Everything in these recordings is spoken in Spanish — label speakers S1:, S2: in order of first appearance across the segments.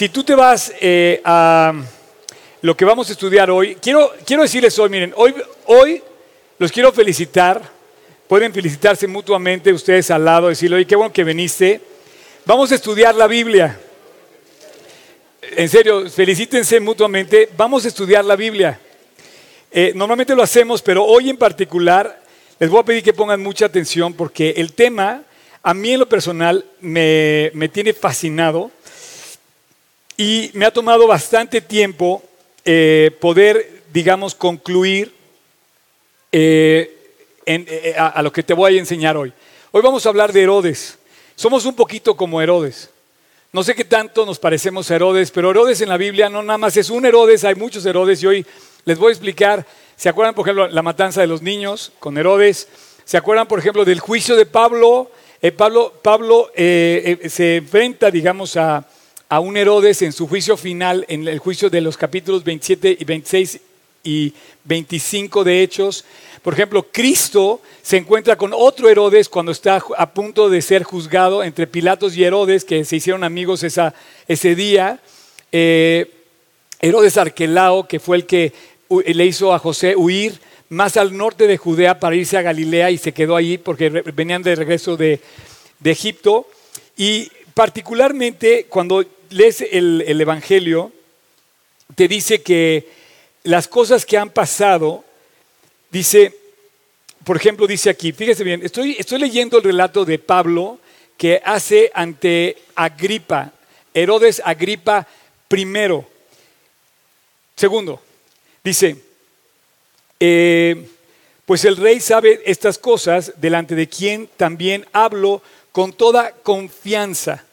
S1: Si tú te vas eh, a lo que vamos a estudiar hoy, quiero, quiero decirles hoy, miren, hoy, hoy los quiero felicitar, pueden felicitarse mutuamente ustedes al lado, decirle, oye, qué bueno que viniste. Vamos a estudiar la Biblia. En serio, felicítense mutuamente, vamos a estudiar la Biblia. Eh, normalmente lo hacemos, pero hoy en particular les voy a pedir que pongan mucha atención porque el tema a mí en lo personal me, tiene fascinado y me ha tomado bastante tiempo eh, poder, digamos, concluir eh, a, a lo que te voy a enseñar hoy. Hoy vamos a hablar de Herodes. Somos un poquito como Herodes. No sé qué tanto nos parecemos a Herodes, pero Herodes en la Biblia no nada más es un Herodes, hay muchos Herodes y hoy les voy a explicar, ¿se acuerdan por ejemplo la matanza de los niños con Herodes? ¿Se acuerdan por ejemplo del juicio de Pablo? Eh, Pablo, Pablo eh, eh, se enfrenta, digamos, a, a, un Herodes en su juicio final, en el juicio de los capítulos 27 y 26 y 25 de Hechos. Por ejemplo, Cristo se encuentra con otro Herodes cuando está a punto de ser juzgado entre Pilatos y Herodes, que se hicieron amigos esa, ese día. Herodes Arquelao, que fue el que le hizo a José huir más al norte de Judea para irse a Galilea y se quedó allí porque venían de regreso de, Egipto. Y particularmente cuando lees el, Evangelio, te dice que las cosas que han pasado, dice, por ejemplo, dice aquí, fíjese bien, estoy, estoy leyendo el relato de Pablo que hace ante Agripa, Herodes Agripa primero. Segundo, dice, eh, pues el rey sabe estas cosas delante de quien también hablo con toda confianza.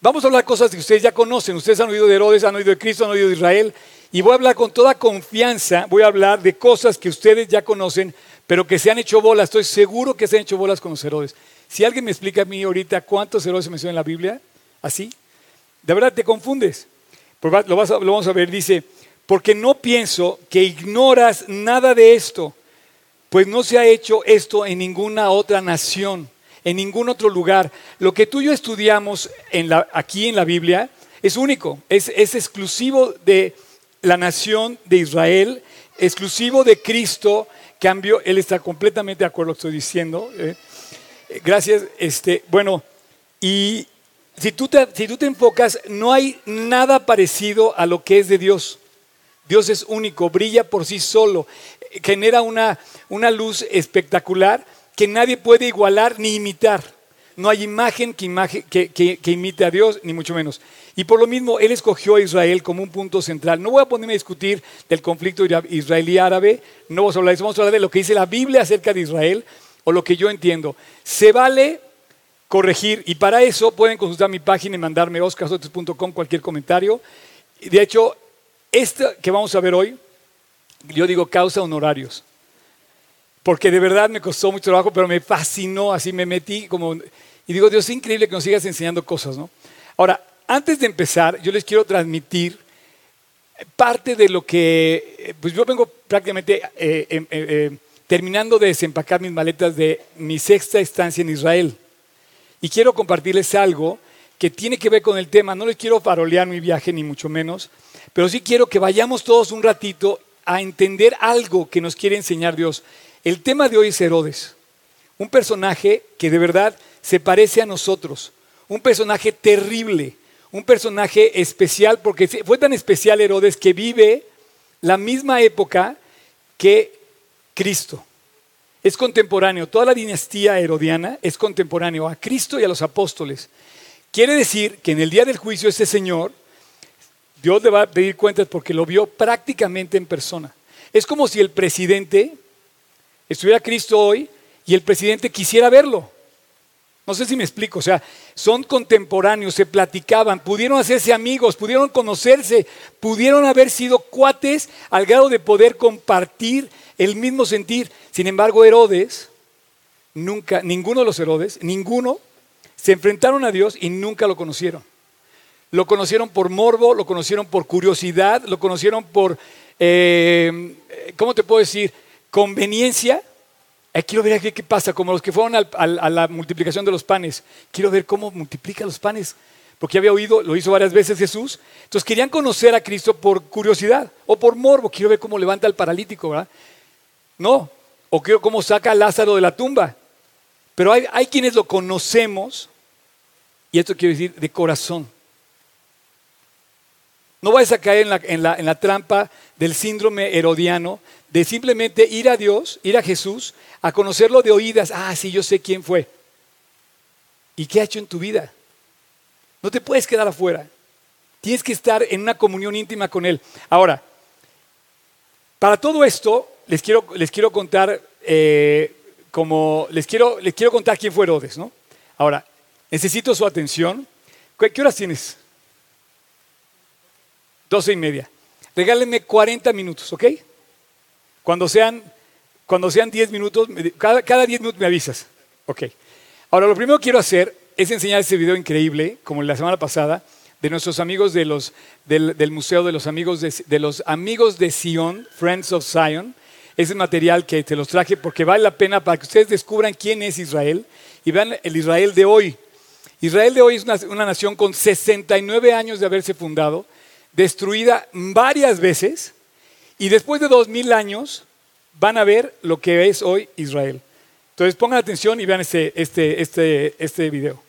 S1: Vamos a hablar cosas que ustedes ya conocen. Ustedes han oído de Herodes, han oído de Cristo, han oído de Israel. Y voy a hablar con toda confianza, voy a hablar de cosas que ustedes ya conocen, pero que se han hecho bolas. Estoy seguro que se han hecho bolas con los Herodes. Si alguien me explica a mí ahorita cuántos Herodes se mencionan en la Biblia, así, de verdad te confundes. Lo, lo vamos a ver, dice, porque no pienso que ignoras nada de esto, pues no se ha hecho esto en ninguna otra nación, en ningún otro lugar. Lo que tú y yo estudiamos aquí en la Biblia es único, es, exclusivo de la nación de Israel, exclusivo de Cristo. Cambio, Él está completamente de acuerdo con lo que estoy diciendo. ¿eh? Gracias. Este, bueno, y si tú, te, si tú te enfocas, no hay nada parecido a lo que es de Dios. Dios es único, brilla por sí solo, genera una, una luz espectacular que nadie puede igualar ni imitar. No hay imagen, que, que, imite a Dios, ni mucho menos. Y por lo mismo, Él escogió a Israel como un punto central. No voy a ponerme a discutir del conflicto israelí-árabe, no vamos a hablar de eso, vamos a hablar de lo que dice la Biblia acerca de Israel o lo que yo entiendo. Se vale corregir y para eso pueden consultar mi página y mandarme oscarsotes.com cualquier comentario. De hecho, esta que vamos a ver hoy, yo digo causa honorarios. Porque de verdad me costó mucho trabajo, pero me fascinó, así me metí como... Y digo, Dios, es increíble que nos sigas enseñando cosas, ¿no? Ahora, antes de empezar, yo les quiero transmitir parte de lo que, pues yo vengo prácticamente eh, em, eh, eh, terminando de desempacar mis maletas de mi sexta estancia en Israel. Y quiero compartirles algo que tiene que ver con el tema. No les quiero farolear mi viaje, ni mucho menos, pero sí quiero que vayamos todos un ratito a entender algo que nos quiere enseñar Dios. El tema de hoy es Herodes, un personaje que de verdad se parece a nosotros, un personaje terrible, un personaje especial, porque fue tan especial Herodes que vive la misma época que Cristo. Es contemporáneo, toda la dinastía herodiana es contemporáneo a Cristo y a los apóstoles. Quiere decir que en el día del juicio ese señor Dios le va a pedir cuentas porque lo vio prácticamente en persona. Es como si el presidente estuviera Cristo hoy y el presidente quisiera verlo. No sé si me explico, o sea, son contemporáneos, se platicaban, pudieron hacerse amigos, pudieron conocerse, pudieron haber sido cuates al grado de poder compartir el mismo sentir. Sin embargo, Herodes, nunca, ninguno de los Herodes, ninguno, se enfrentaron a Dios y nunca lo conocieron. Lo conocieron por morbo, lo conocieron por curiosidad, lo conocieron por, eh, ¿cómo te puedo decir? Conveniencia. Eh, quiero ver qué, pasa, como los que fueron a la multiplicación de los panes. Quiero ver cómo multiplica los panes. porque había oído, lo hizo varias veces Jesús. Entonces querían conocer a Cristo por curiosidad o por morbo. Quiero ver cómo levanta al paralítico, ¿verdad? No, o quiero cómo saca a Lázaro de la tumba. Pero hay, hay quienes lo conocemos, y esto quiero decir de corazón. No vayas a caer en la, trampa del síndrome herodiano de simplemente ir a Dios, ir a Jesús, a conocerlo de oídas. Ah, sí, yo sé quién fue. ¿Y qué ha hecho en tu vida? No te puedes quedar afuera. Tienes que estar en una comunión íntima con Él. Ahora, para todo esto, les quiero, les quiero contar eh, como les quiero, les quiero contar quién fue Herodes, ¿no? Ahora, necesito su atención. ¿Qué, horas tienes? Doce y media. Regálenme 40 minutos, ¿ok? Cuando sean, cuando sean 10 minutos, cada, cada 10 minutos me avisas. Ok. Ahora, lo primero que quiero hacer es enseñar este video increíble, como la semana pasada, de nuestros amigos de los, del, Museo de los Amigos de, de los Amigos de Sion, Friends of Zion. Ese material que te los traje porque vale la pena para que ustedes descubran quién es Israel y vean el Israel de hoy. Israel de hoy es una, una nación con 69 años de haberse fundado, destruida varias veces, y después de 2000 años van a ver lo que es hoy Israel. Entonces pongan atención y vean este, este, este, este video.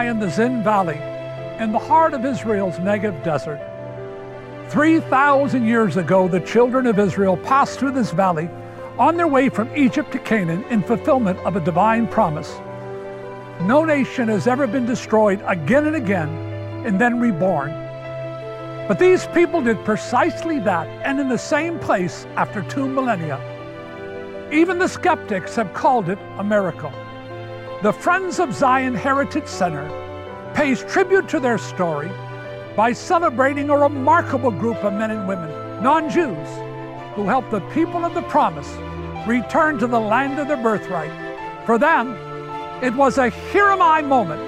S2: I in the Zin Valley, in the heart of Israel's Negev desert. 3,000 years ago, the children of Israel passed through this valley on their way from Egypt to Canaan in fulfillment of a divine promise. No nation has ever been destroyed again and again and then reborn. But these people did precisely that and in the same place after two millennia. Even the skeptics have called it a miracle. The Friends of Zion Heritage Center pays tribute to their story by celebrating a remarkable group of men and women, non Jews, who helped the people of the promise return to the land of their birthright. For them, it was a here am I moment.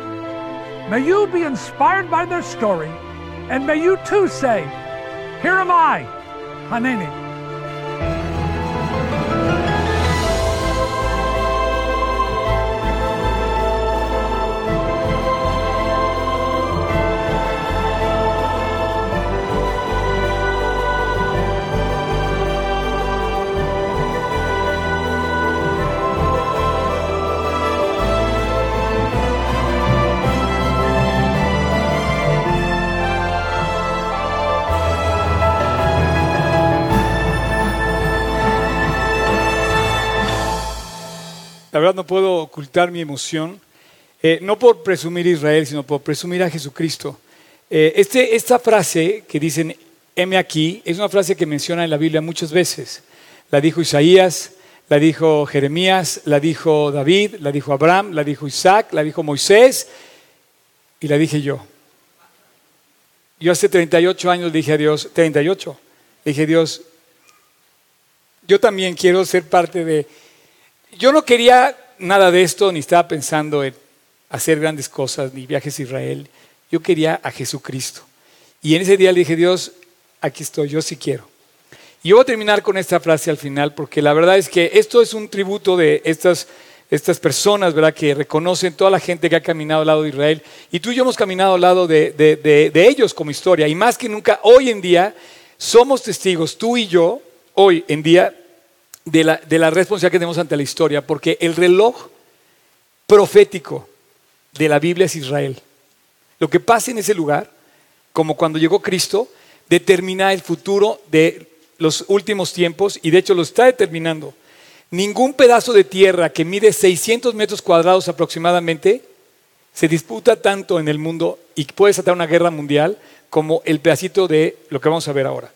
S2: May you be inspired by their story, and may you too say, Here am I, Haneni.
S1: Verdad no puedo ocultar mi emoción, eh, no por presumir Israel, sino por presumir a Jesucristo. Eh, este, esta frase que dicen, heme aquí, es una frase que menciona en la Biblia muchas veces. La dijo Isaías, la dijo Jeremías, la dijo David, la dijo Abraham, la dijo Isaac, la dijo Moisés y la dije yo. Yo hace 38 años dije a Dios, 38, le dije a Dios, yo también quiero ser parte de yo no quería nada de esto, ni estaba pensando en hacer grandes cosas, ni viajes a Israel. Yo quería a Jesucristo. Y en ese día le dije, Dios, aquí estoy, yo sí quiero. Y yo voy a terminar con esta frase al final, porque la verdad es que esto es un tributo de estas, estas personas, ¿verdad? Que reconocen toda la gente que ha caminado al lado de Israel. Y tú y yo hemos caminado al lado de, de ellos como historia. Y más que nunca, hoy en día, somos testigos, tú y yo, hoy en día, de la, de la responsabilidad que tenemos ante la historia, porque el reloj profético de la Biblia es Israel. Lo que pasa en ese lugar, como cuando llegó Cristo, determina el futuro de los últimos tiempos y de hecho lo está determinando. Ningún pedazo de tierra que mide 600 metros cuadrados aproximadamente se disputa tanto en el mundo y puede desatar una guerra mundial como el pedacito de lo que vamos a ver ahora.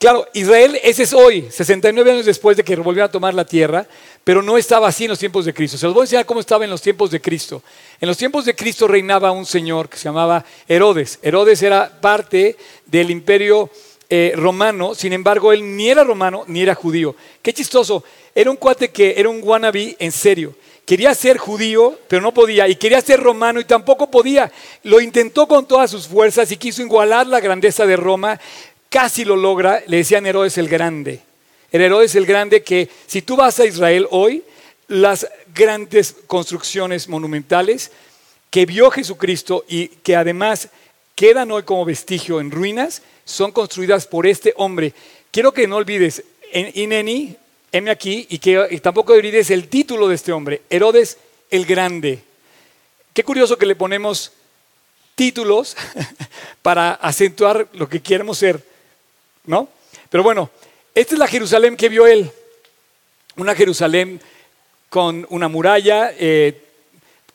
S1: Claro, Israel, ese es hoy, 69 años después de que volvieron a tomar la tierra, pero no estaba así en los tiempos de Cristo. Se los voy a enseñar cómo estaba en los tiempos de Cristo. En los tiempos de Cristo reinaba un señor que se llamaba Herodes. Herodes era parte del imperio eh, romano, sin embargo, él ni era romano ni era judío. Qué chistoso, era un cuate que era un wannabe en serio. Quería ser judío, pero no podía, y quería ser romano y tampoco podía. Lo intentó con todas sus fuerzas y quiso igualar la grandeza de Roma, casi lo logra, le decían Herodes el Grande. El Herodes el Grande que si tú vas a Israel hoy, las grandes construcciones monumentales que vio Jesucristo y que además quedan hoy como vestigio en ruinas, son construidas por este hombre. Quiero que no olvides, en Ineni, M aquí, y que tampoco olvides el título de este hombre, Herodes el Grande. Qué curioso que le ponemos títulos para acentuar lo que queremos ser. ¿No? Pero bueno, esta es la Jerusalén que vio él. Una Jerusalén con una muralla, eh,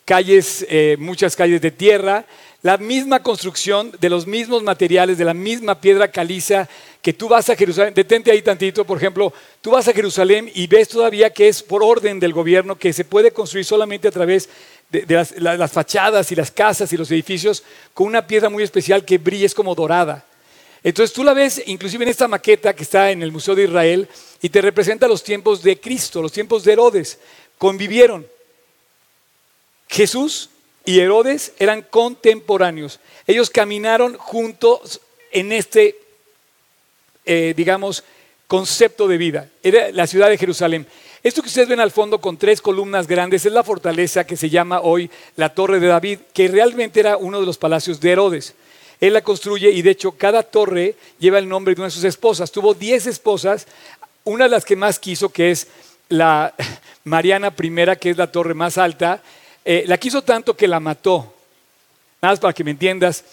S1: calles, eh, muchas calles de tierra, la misma construcción de los mismos materiales, de la misma piedra caliza que tú vas a Jerusalén. Detente ahí tantito, por ejemplo, tú vas a Jerusalén y ves todavía que es por orden del gobierno, que se puede construir solamente a través de, las, las, fachadas y las casas y los edificios con una piedra muy especial que brilla, es como dorada. Entonces tú la ves inclusive en esta maqueta que está en el Museo de Israel y te representa los tiempos de Cristo, los tiempos de Herodes. Convivieron. Jesús y Herodes eran contemporáneos. Ellos caminaron juntos en este, eh, digamos, concepto de vida. Era la ciudad de Jerusalén. Esto que ustedes ven al fondo con tres columnas grandes es la fortaleza que se llama hoy la Torre de David, que realmente era uno de los palacios de Herodes. Él la construye y de hecho cada torre lleva el nombre de una de sus esposas. Tuvo 10 esposas, una de las que más quiso, que es la Mariana I, que es la torre más alta, eh, la quiso tanto que la mató. Nada más para que me entiendas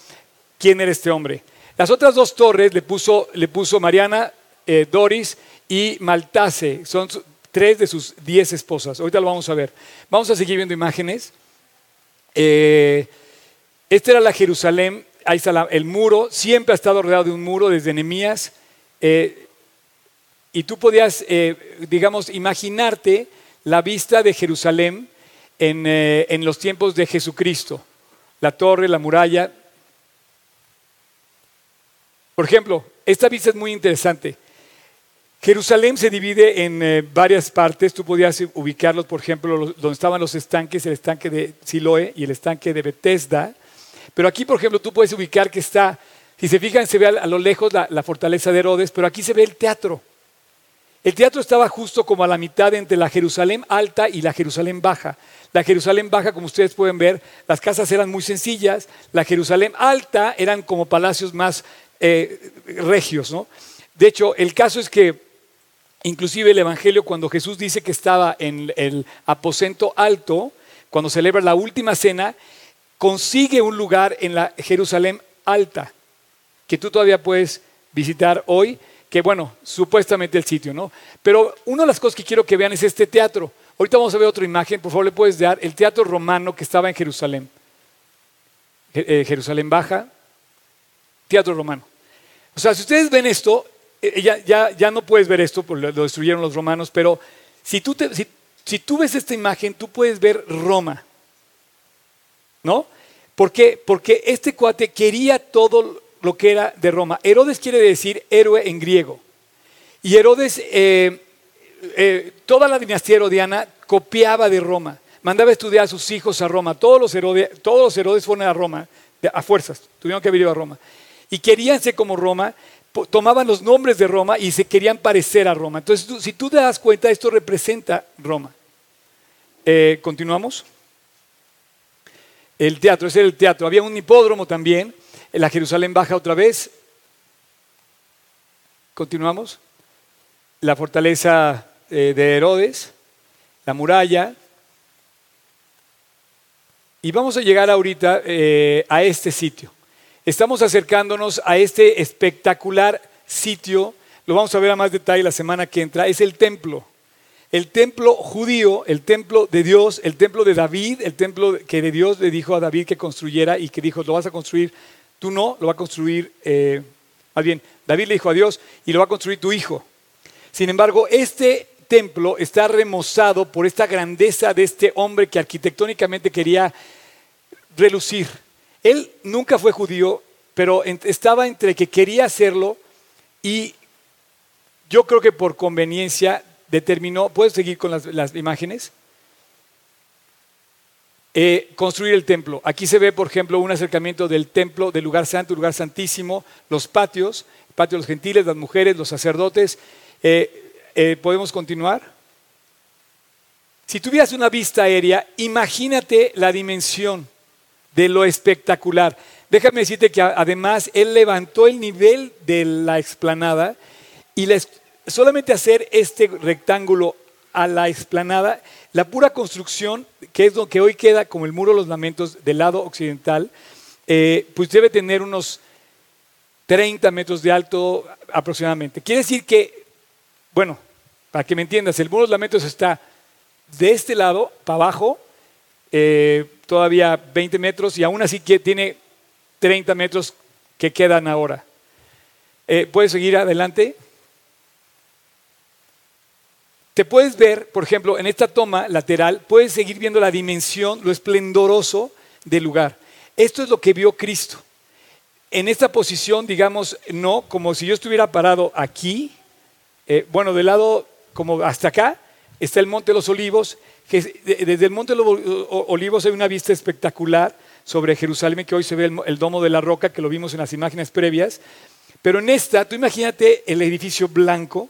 S1: quién era este hombre. Las otras dos torres le puso, le puso Mariana, eh, Doris y Maltase. Son tres de sus diez esposas. Ahorita lo vamos a ver. Vamos a seguir viendo imágenes. Eh, esta era la Jerusalén ahí está el muro, siempre ha estado rodeado de un muro desde Nehemías. eh, y tú podías, eh, digamos, imaginarte la vista de Jerusalén en, eh, en los tiempos de Jesucristo. La torre, la muralla. Por ejemplo, esta vista es muy interesante. Jerusalén se divide en varias partes. Tú podías ubicarlos, por ejemplo, donde estaban los estanques, el estanque de Siloé y el estanque de Bethesda. Pero aquí, por ejemplo, tú puedes ubicar que está, si se fijan, se ve a, lo lejos la, la fortaleza de Herodes, pero aquí se ve el teatro. El teatro estaba justo como a la mitad entre la Jerusalén alta y la Jerusalén baja. La Jerusalén baja, como ustedes pueden ver, las casas eran muy sencillas. La Jerusalén alta eran como palacios más eh, regios, ¿no? De hecho, el caso es que inclusive el Evangelio, cuando Jesús dice que estaba en el aposento alto, cuando celebra la última cena, consigue un lugar en la Jerusalén alta, que tú todavía puedes visitar hoy, que bueno, supuestamente el sitio, ¿no? Pero una de las cosas que quiero que vean es este teatro. Ahorita vamos a ver otra imagen, por favor le puedes dar el teatro romano que estaba en Jerusalén. Je- eh, Jerusalén Baja, teatro romano. O sea, si ustedes ven esto, eh, ya, ya, ya no puedes ver esto, porque lo destruyeron los romanos, pero si tú, te- si, si tú ves esta imagen, tú puedes ver Roma. ¿No? ¿Por qué? Porque este cuate quería todo lo que era de Roma. Herodes quiere decir héroe en griego. Y Herodes, eh, eh, toda la dinastía herodiana copiaba de Roma. Mandaba a estudiar a sus hijos a Roma. Todos los, Herode- todos los Herodes fueron a Roma, a fuerzas, tuvieron que ido a Roma. Y querían ser como Roma, tomaban los nombres de Roma y se querían parecer a Roma. Entonces, si tú te das cuenta, esto representa Roma. Eh, Continuamos. El teatro, ese era el teatro. Había un hipódromo también, en la Jerusalén baja otra vez. Continuamos. La fortaleza eh, de Herodes, la muralla. Y vamos a llegar ahorita eh, a este sitio. Estamos acercándonos a este espectacular sitio. Lo vamos a ver a más detalle la semana que entra. Es el templo. El templo judío, el templo de Dios, el templo de David, el templo que de Dios le dijo a David que construyera y que dijo, lo vas a construir, tú no, lo va a construir, eh, más bien, David le dijo a Dios y lo va a construir tu hijo. Sin embargo, este templo está remozado por esta grandeza de este hombre que arquitectónicamente quería relucir. Él nunca fue judío, pero estaba entre que quería hacerlo y yo creo que por conveniencia determinó, ¿puedes seguir con las, las imágenes? Eh, construir el templo. Aquí se ve, por ejemplo, un acercamiento del templo, del lugar santo, lugar santísimo, los patios, el patio de los gentiles, las mujeres, los sacerdotes. Eh, eh, ¿Podemos continuar? Si tuvieras una vista aérea, imagínate la dimensión de lo espectacular. Déjame decirte que además él levantó el nivel de la explanada y la solamente hacer este rectángulo a la explanada, la pura construcción, que es lo que hoy queda como el muro de los lamentos del lado occidental, eh, pues debe tener unos 30 metros de alto aproximadamente. Quiere decir que, bueno, para que me entiendas, el muro de los lamentos está de este lado para abajo, eh, todavía 20 metros y aún así que tiene 30 metros que quedan ahora. Eh, ¿Puedes seguir adelante? Te puedes ver, por ejemplo, en esta toma lateral, puedes seguir viendo la dimensión, lo esplendoroso del lugar. Esto es lo que vio Cristo. En esta posición, digamos, no, como si yo estuviera parado aquí, eh, bueno, del lado como hasta acá, está el Monte de los Olivos, que es- de- desde el Monte de los Olivos hay una vista espectacular sobre Jerusalén, que hoy se ve el domo de la roca, que lo vimos en las imágenes previas. Pero en esta, tú imagínate el edificio blanco,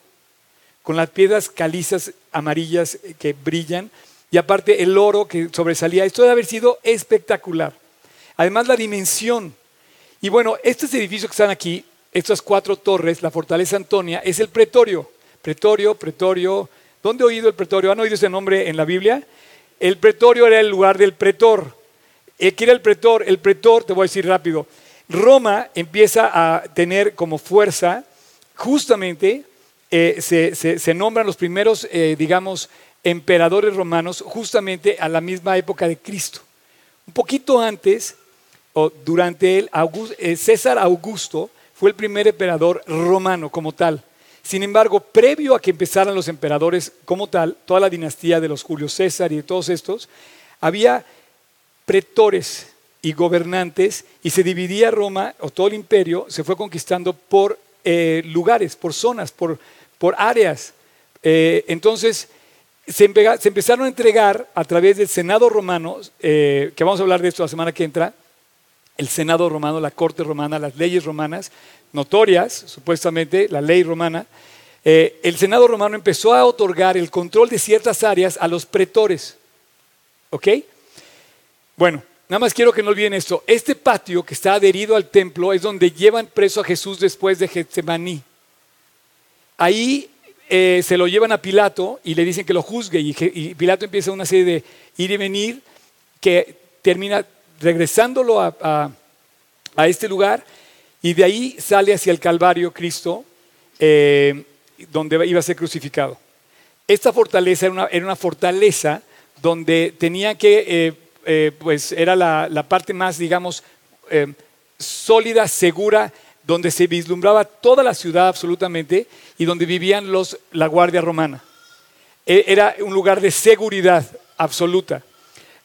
S1: con las piedras calizas amarillas eh, que brillan, y aparte el oro que sobresalía. Esto debe haber sido espectacular. Además, la dimensión. Y bueno, estos edificios que están aquí, estas cuatro torres, la fortaleza Antonia, es el pretorio. Pretorio, pretorio. ¿Dónde he oído el pretorio? ¿Han oído ese nombre en la Biblia? El pretorio era el lugar del pretor. Eh, ¿Qué era el pretor? El pretor, te voy a decir rápido, Roma empieza a tener como fuerza, justamente eh, se, nombran los primeros, eh, digamos, emperadores romanos, justamente a la misma época de Cristo. Un poquito antes, o durante él, eh, César Augusto fue el primer emperador romano como tal. Sin embargo, previo a que empezaran los emperadores como tal, toda la dinastía de los Julio César y de todos estos, había pretores y gobernantes y se dividía Roma o todo el imperio, se fue conquistando por lugares, por zonas, por, por áreas. Eh, entonces, se, empezaron a entregar a través del Senado romano, eh, que vamos a hablar de esto la semana que entra, el Senado romano, la Corte romana, las leyes romanas, notorias, supuestamente, la ley romana, eh, el Senado romano empezó a otorgar el control de ciertas áreas a los pretores. ¿Ok? Bueno, nada más quiero que no olviden esto. Este patio que está adherido al templo es donde llevan preso a Jesús después de Getsemaní. Ahí eh, se lo llevan a Pilato y le dicen que lo juzgue y, Pilato empieza una serie de ir y venir que termina regresándolo a, este lugar y de ahí sale hacia el Calvario Cristo, eh, donde iba a ser crucificado. Esta fortaleza era una, fortaleza donde tenía que, eh, pues era la, la, parte más, digamos, sólida, segura donde se vislumbraba toda la ciudad absolutamente y donde vivían los, la guardia romana. E, era un lugar de seguridad absoluta.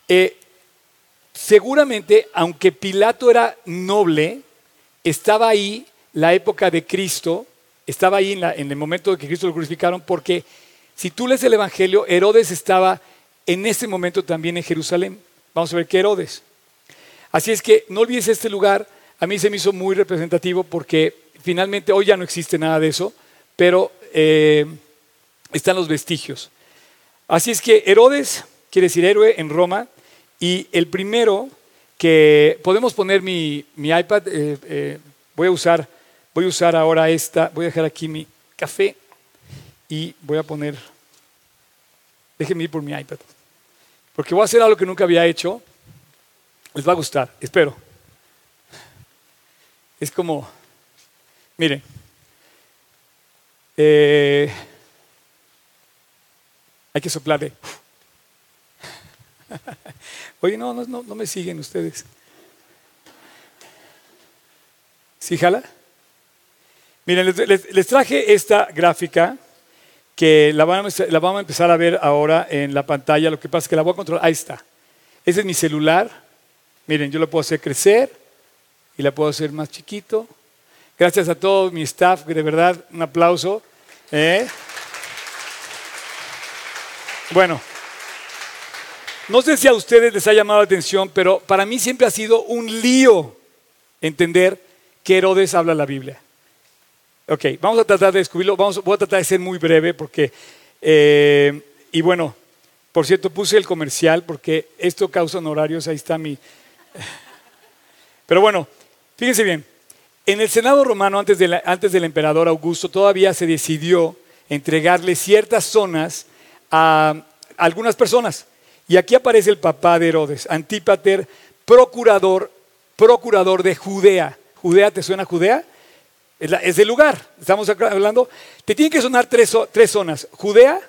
S1: Eh, seguramente, aunque Pilato era noble, estaba ahí la época de Cristo, estaba ahí en, en el momento de que Cristo lo crucificaron, porque si tú lees el Evangelio, Herodes estaba en ese momento también en Jerusalén. Vamos a ver qué Herodes. Así es que no olvides este lugar a mí se me hizo muy representativo porque finalmente hoy ya no existe nada de eso, pero eh, están los vestigios. Así es que Herodes quiere decir héroe en Roma y el primero que podemos poner mi, iPad, eh, eh, voy a usar, voy a usar ahora esta, voy a dejar aquí mi café y voy a poner, déjenme ir por mi iPad, porque voy a hacer algo que nunca había hecho, les va a gustar, espero. Es como, miren, eh, hay que soplarle. Oye, no, no, no, me siguen ustedes. ¿Sí, jala? Miren, les, traje esta gráfica que la vamos, la vamos, a empezar a ver ahora en la pantalla. Lo que pasa es que la voy a controlar. Ahí está. Ese es mi celular. Miren, yo lo puedo hacer crecer y la puedo hacer más chiquito. Gracias a todo mi staff, de verdad, un aplauso. ¿eh? Bueno, no sé si a ustedes les ha llamado la atención, pero para mí siempre ha sido un lío entender que Herodes habla la Biblia. Ok, vamos a tratar de descubrirlo, vamos, voy a tratar de ser muy breve porque, eh, y bueno, por cierto, puse el comercial porque esto causa honorarios, ahí está mi... Pero bueno, Fíjense bien, en el Senado romano, antes, del emperador Augusto, todavía se decidió entregarle ciertas zonas a algunas personas. Y aquí aparece el papá de Herodes, Antípater, procurador, procurador de Judea. ¿Judea te suena Judea? Es, el lugar, estamos hablando. Te tienen que sonar tres, tres zonas, Judea,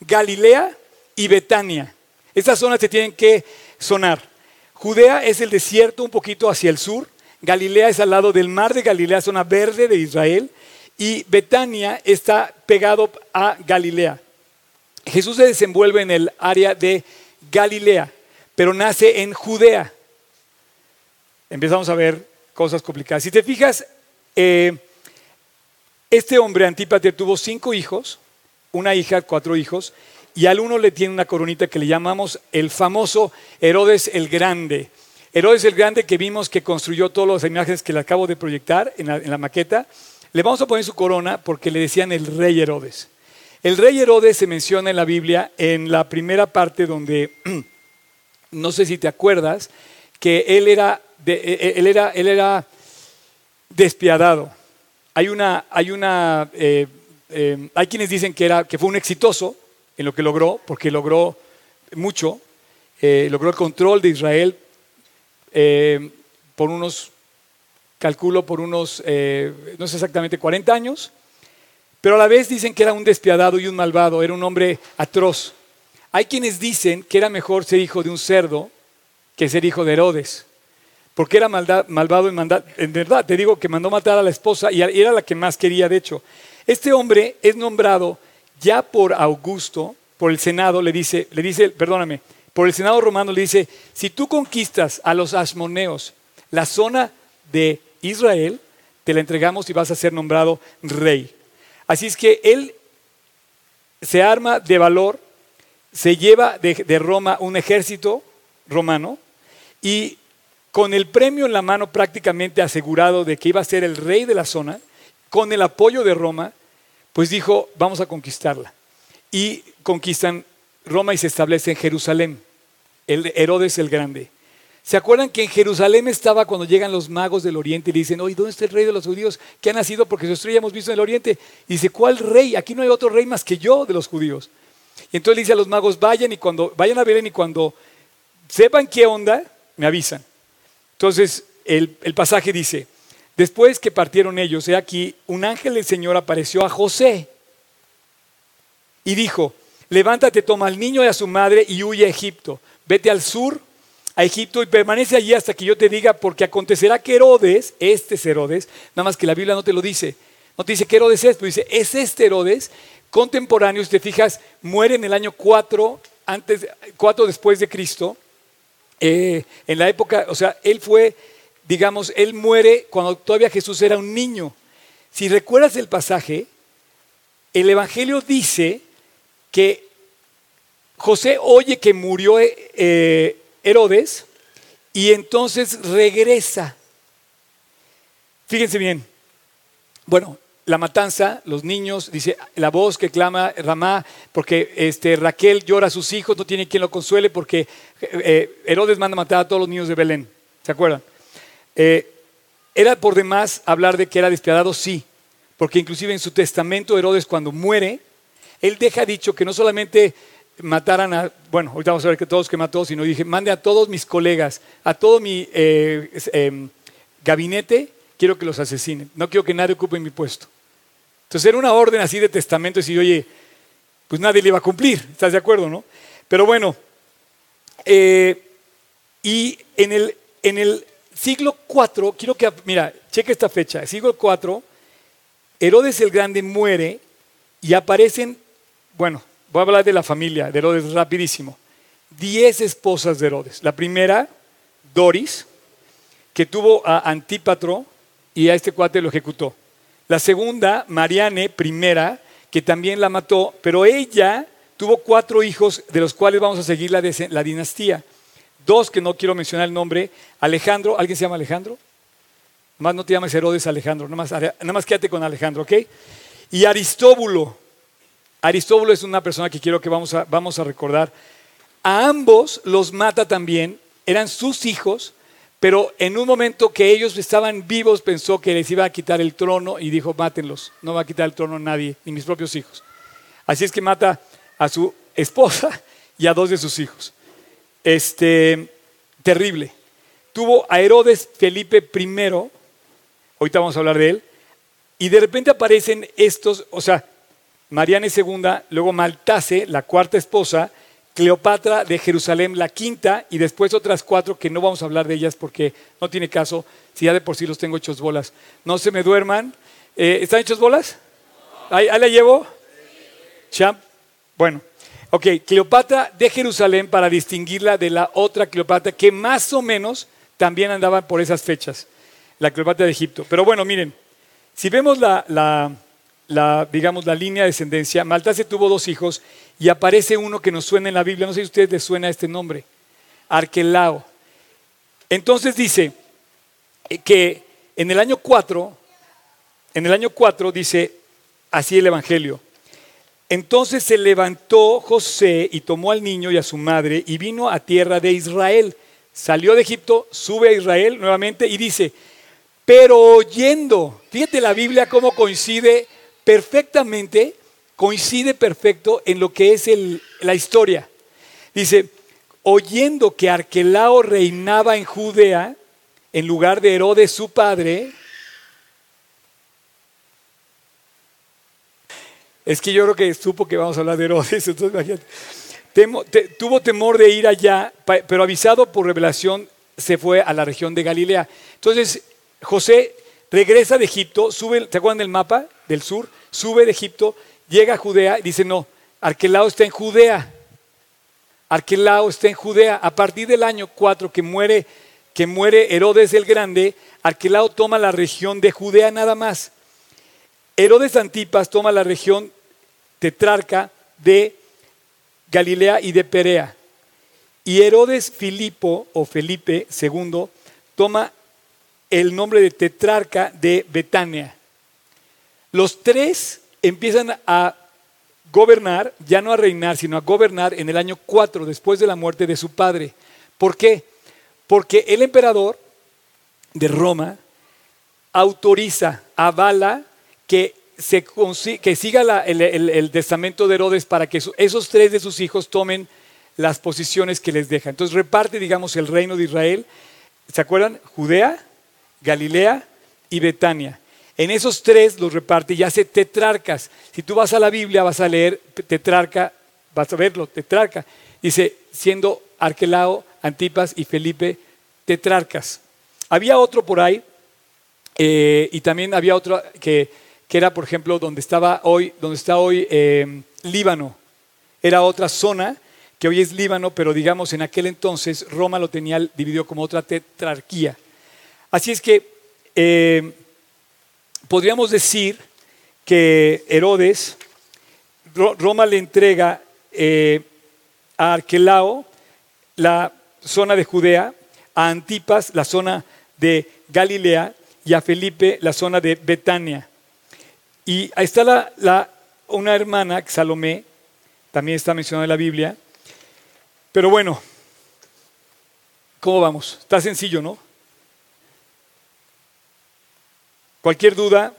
S1: Galilea y Betania. Estas zonas te tienen que sonar. Judea es el desierto un poquito hacia el sur, Galilea es al lado del mar de Galilea, zona verde de Israel, y Betania está pegado a Galilea. Jesús se desenvuelve en el área de Galilea, pero nace en Judea. Empezamos a ver cosas complicadas. Si te fijas, eh, este hombre Antípater tuvo cinco hijos, una hija, cuatro hijos, y al uno le tiene una coronita que le llamamos el famoso Herodes el Grande. Herodes el Grande que vimos que construyó todas las imágenes que le acabo de proyectar en la, maqueta, le vamos a poner su corona porque le decían el rey Herodes. El rey Herodes se menciona en la Biblia en la primera parte donde, no sé si te acuerdas, que él era, e, e, él era, él era despiadado. Hay una, hay una, eh, eh, hay quienes dicen que, era, que fue un exitoso en lo que logró, porque logró mucho, eh, logró el control de Israel, eh, por unos, calculo por unos, eh, no sé exactamente, 40 años, pero a la vez dicen que era un despiadado y un malvado, era un hombre atroz. Hay quienes dicen que era mejor ser hijo de un cerdo que ser hijo de Herodes. porque era malvado en, en verdad. Te digo que mandó matar a la esposa y era la que más quería, de hecho. Este hombre es nombrado ya por Augusto, por el Senado, le dice, le dice, perdóname, por el Senado romano le dice, si tú conquistas a los asmoneos la zona de Israel, te la entregamos y vas a ser nombrado rey. Así es que él se arma de valor, se lleva de, de Roma un ejército romano y con el premio en la mano prácticamente asegurado de que iba a ser el rey de la zona, con el apoyo de Roma, pues dijo, vamos a conquistarla. Y conquistan Roma y se establece en Jerusalén, el Herodes el Grande. ¿Se acuerdan que en Jerusalén estaba cuando llegan los magos del oriente y dicen, oye, ¿dónde está el rey de los judíos que ha nacido? Porque su estrella hemos visto en el oriente. Y dice, ¿cuál rey? Aquí no hay otro rey más que yo de los judíos. Y entonces le dice a los magos, vayan y cuando vayan a Belén y cuando sepan qué onda, me avisan. Entonces, el, pasaje dice, después que partieron ellos, he aquí, un ángel del Señor apareció a José y dijo, levántate, toma al niño y a su madre y huye a Egipto. Vete al sur, a Egipto, y permanece allí hasta que yo te diga, porque acontecerá que Herodes, este es Herodes, nada más que la Biblia no te lo dice, no te dice que Herodes es, pero dice, es este Herodes, contemporáneo, si te fijas, muere en el año 4, antes, 4 después de Cristo, eh, en la época, o sea, él fue, digamos, él muere cuando todavía Jesús era un niño. Si recuerdas el pasaje, el Evangelio dice que José oye que murió eh, Herodes y entonces regresa. Fíjense bien. Bueno, la matanza, los niños, dice la voz que clama Ramá, porque este, Raquel llora a sus hijos, no tiene quien lo consuele, porque eh, Herodes manda matar a todos los niños de Belén. ¿Se acuerdan? Eh, ¿Era por demás hablar de que era despiadado? Sí, porque inclusive en su testamento Herodes cuando muere, él deja dicho que no solamente mataran a, bueno, ahorita vamos a ver que todos que mató, sino dije, mande a todos mis colegas, a todo mi eh, em, gabinete, quiero que los asesinen, no quiero que nadie ocupe mi puesto. Entonces era una orden así de testamento, decir, oye, pues nadie le iba a cumplir, ¿estás de acuerdo, no? Pero bueno, eh, y en el, en el siglo IV, quiero que, mira, cheque esta fecha, siglo IV, Herodes el Grande muere y aparecen, bueno, voy a hablar de la familia de Herodes rapidísimo, diez esposas de Herodes. La primera, Doris, que tuvo a Antípatro y a este cuate lo ejecutó. La segunda, Mariane primera, que también la mató, pero ella tuvo cuatro hijos de los cuales vamos a seguir la, la dinastía. Dos que no quiero mencionar el nombre, Alejandro, ¿alguien se llama Alejandro? Más no te llames Herodes Alejandro, nada más quédate con Alejandro, ¿ok? Y Aristóbulo. Aristóbulo es una persona que quiero que vamos a, vamos a recordar. A ambos los mata también, eran sus hijos, pero en un momento que ellos estaban vivos pensó que les iba a quitar el trono y dijo, mátenlos, no va a quitar el trono nadie, ni mis propios hijos. Así es que mata a su esposa y a dos de sus hijos. Este, terrible. Tuvo a Herodes Felipe I, ahorita vamos a hablar de él, y de repente aparecen estos, o sea, Mariana II, luego Maltase, la cuarta esposa, Cleopatra de Jerusalén, la quinta, y después otras cuatro que no vamos a hablar de ellas porque no tiene caso, si ya de por sí los tengo hechos bolas. No se me duerman. Eh, ¿Están hechos bolas? ¿Ahí, la llevo? ¿Champ? Bueno, ok, Cleopatra de Jerusalén para distinguirla de la otra Cleopatra que más o menos también andaba por esas fechas, la Cleopatra de Egipto. Pero bueno, miren, si vemos la, digamos, la línea de descendencia, Maltase tuvo dos hijos y aparece uno que nos suena en la Biblia, no sé si a ustedes les suena este nombre, Arquelao. Entonces dice que en el año 4, en el año 4 dice así el Evangelio. Entonces se levantó José y tomó al niño y a su madre y vino a tierra de Israel. Salió de Egipto, sube a Israel nuevamente y dice, pero oyendo, fíjate la Biblia cómo coincide perfectamente, coincide perfecto en lo que es la historia. Dice, oyendo que Arquelao reinaba en Judea, en lugar de Herodes su padre, es que yo creo que supo que vamos a hablar de Herodes, entonces tuvo temor de ir allá, pero avisado por revelación se fue a la región de Galilea. Entonces, José regresa de Egipto, sube, ¿te acuerdan del mapa del sur? Sube de Egipto, llega a Judea y dice, no, Arquelao está en Judea. Arquelao está en Judea. A partir del año 4 que muere, que muere Herodes el Grande, Arquelao toma la región de Judea nada más. Herodes Antipas toma la región tetrarca de Galilea y de Perea. Y Herodes Filipo o Felipe II toma el nombre de tetrarca de Betania. Los tres empiezan a gobernar, ya no a reinar, sino a gobernar en el año 4 después de la muerte de su padre. ¿Por qué? Porque el emperador de Roma autoriza, avala que, se, que siga el, testamento de Herodes para que esos tres de sus hijos tomen las posiciones que les deja. Entonces reparte, digamos, el reino de Israel. ¿Se acuerdan? Judea, Galilea y Betania. En esos tres los reparte y hace tetrarcas. Si tú vas a la Biblia vas a leer tetrarca, vas a verlo, tetrarca. Dice, siendo Arquelao, Antipas y Felipe tetrarcas. Había otro por ahí, eh, y también había otro que, era, por ejemplo, donde, estaba hoy, donde está hoy eh, Líbano. Era otra zona que hoy es Líbano, pero digamos en aquel entonces Roma lo tenía dividido como otra tetrarquía. Así es que eh, podríamos decir que Herodes, Roma le entrega a Arquelao la zona de Judea, a Antipas la zona de Galilea y a Felipe la zona de Betania. Y ahí está la, una hermana, Salomé, también está mencionada en la Biblia. Pero bueno, ¿cómo vamos? Está sencillo, ¿no? Cualquier duda,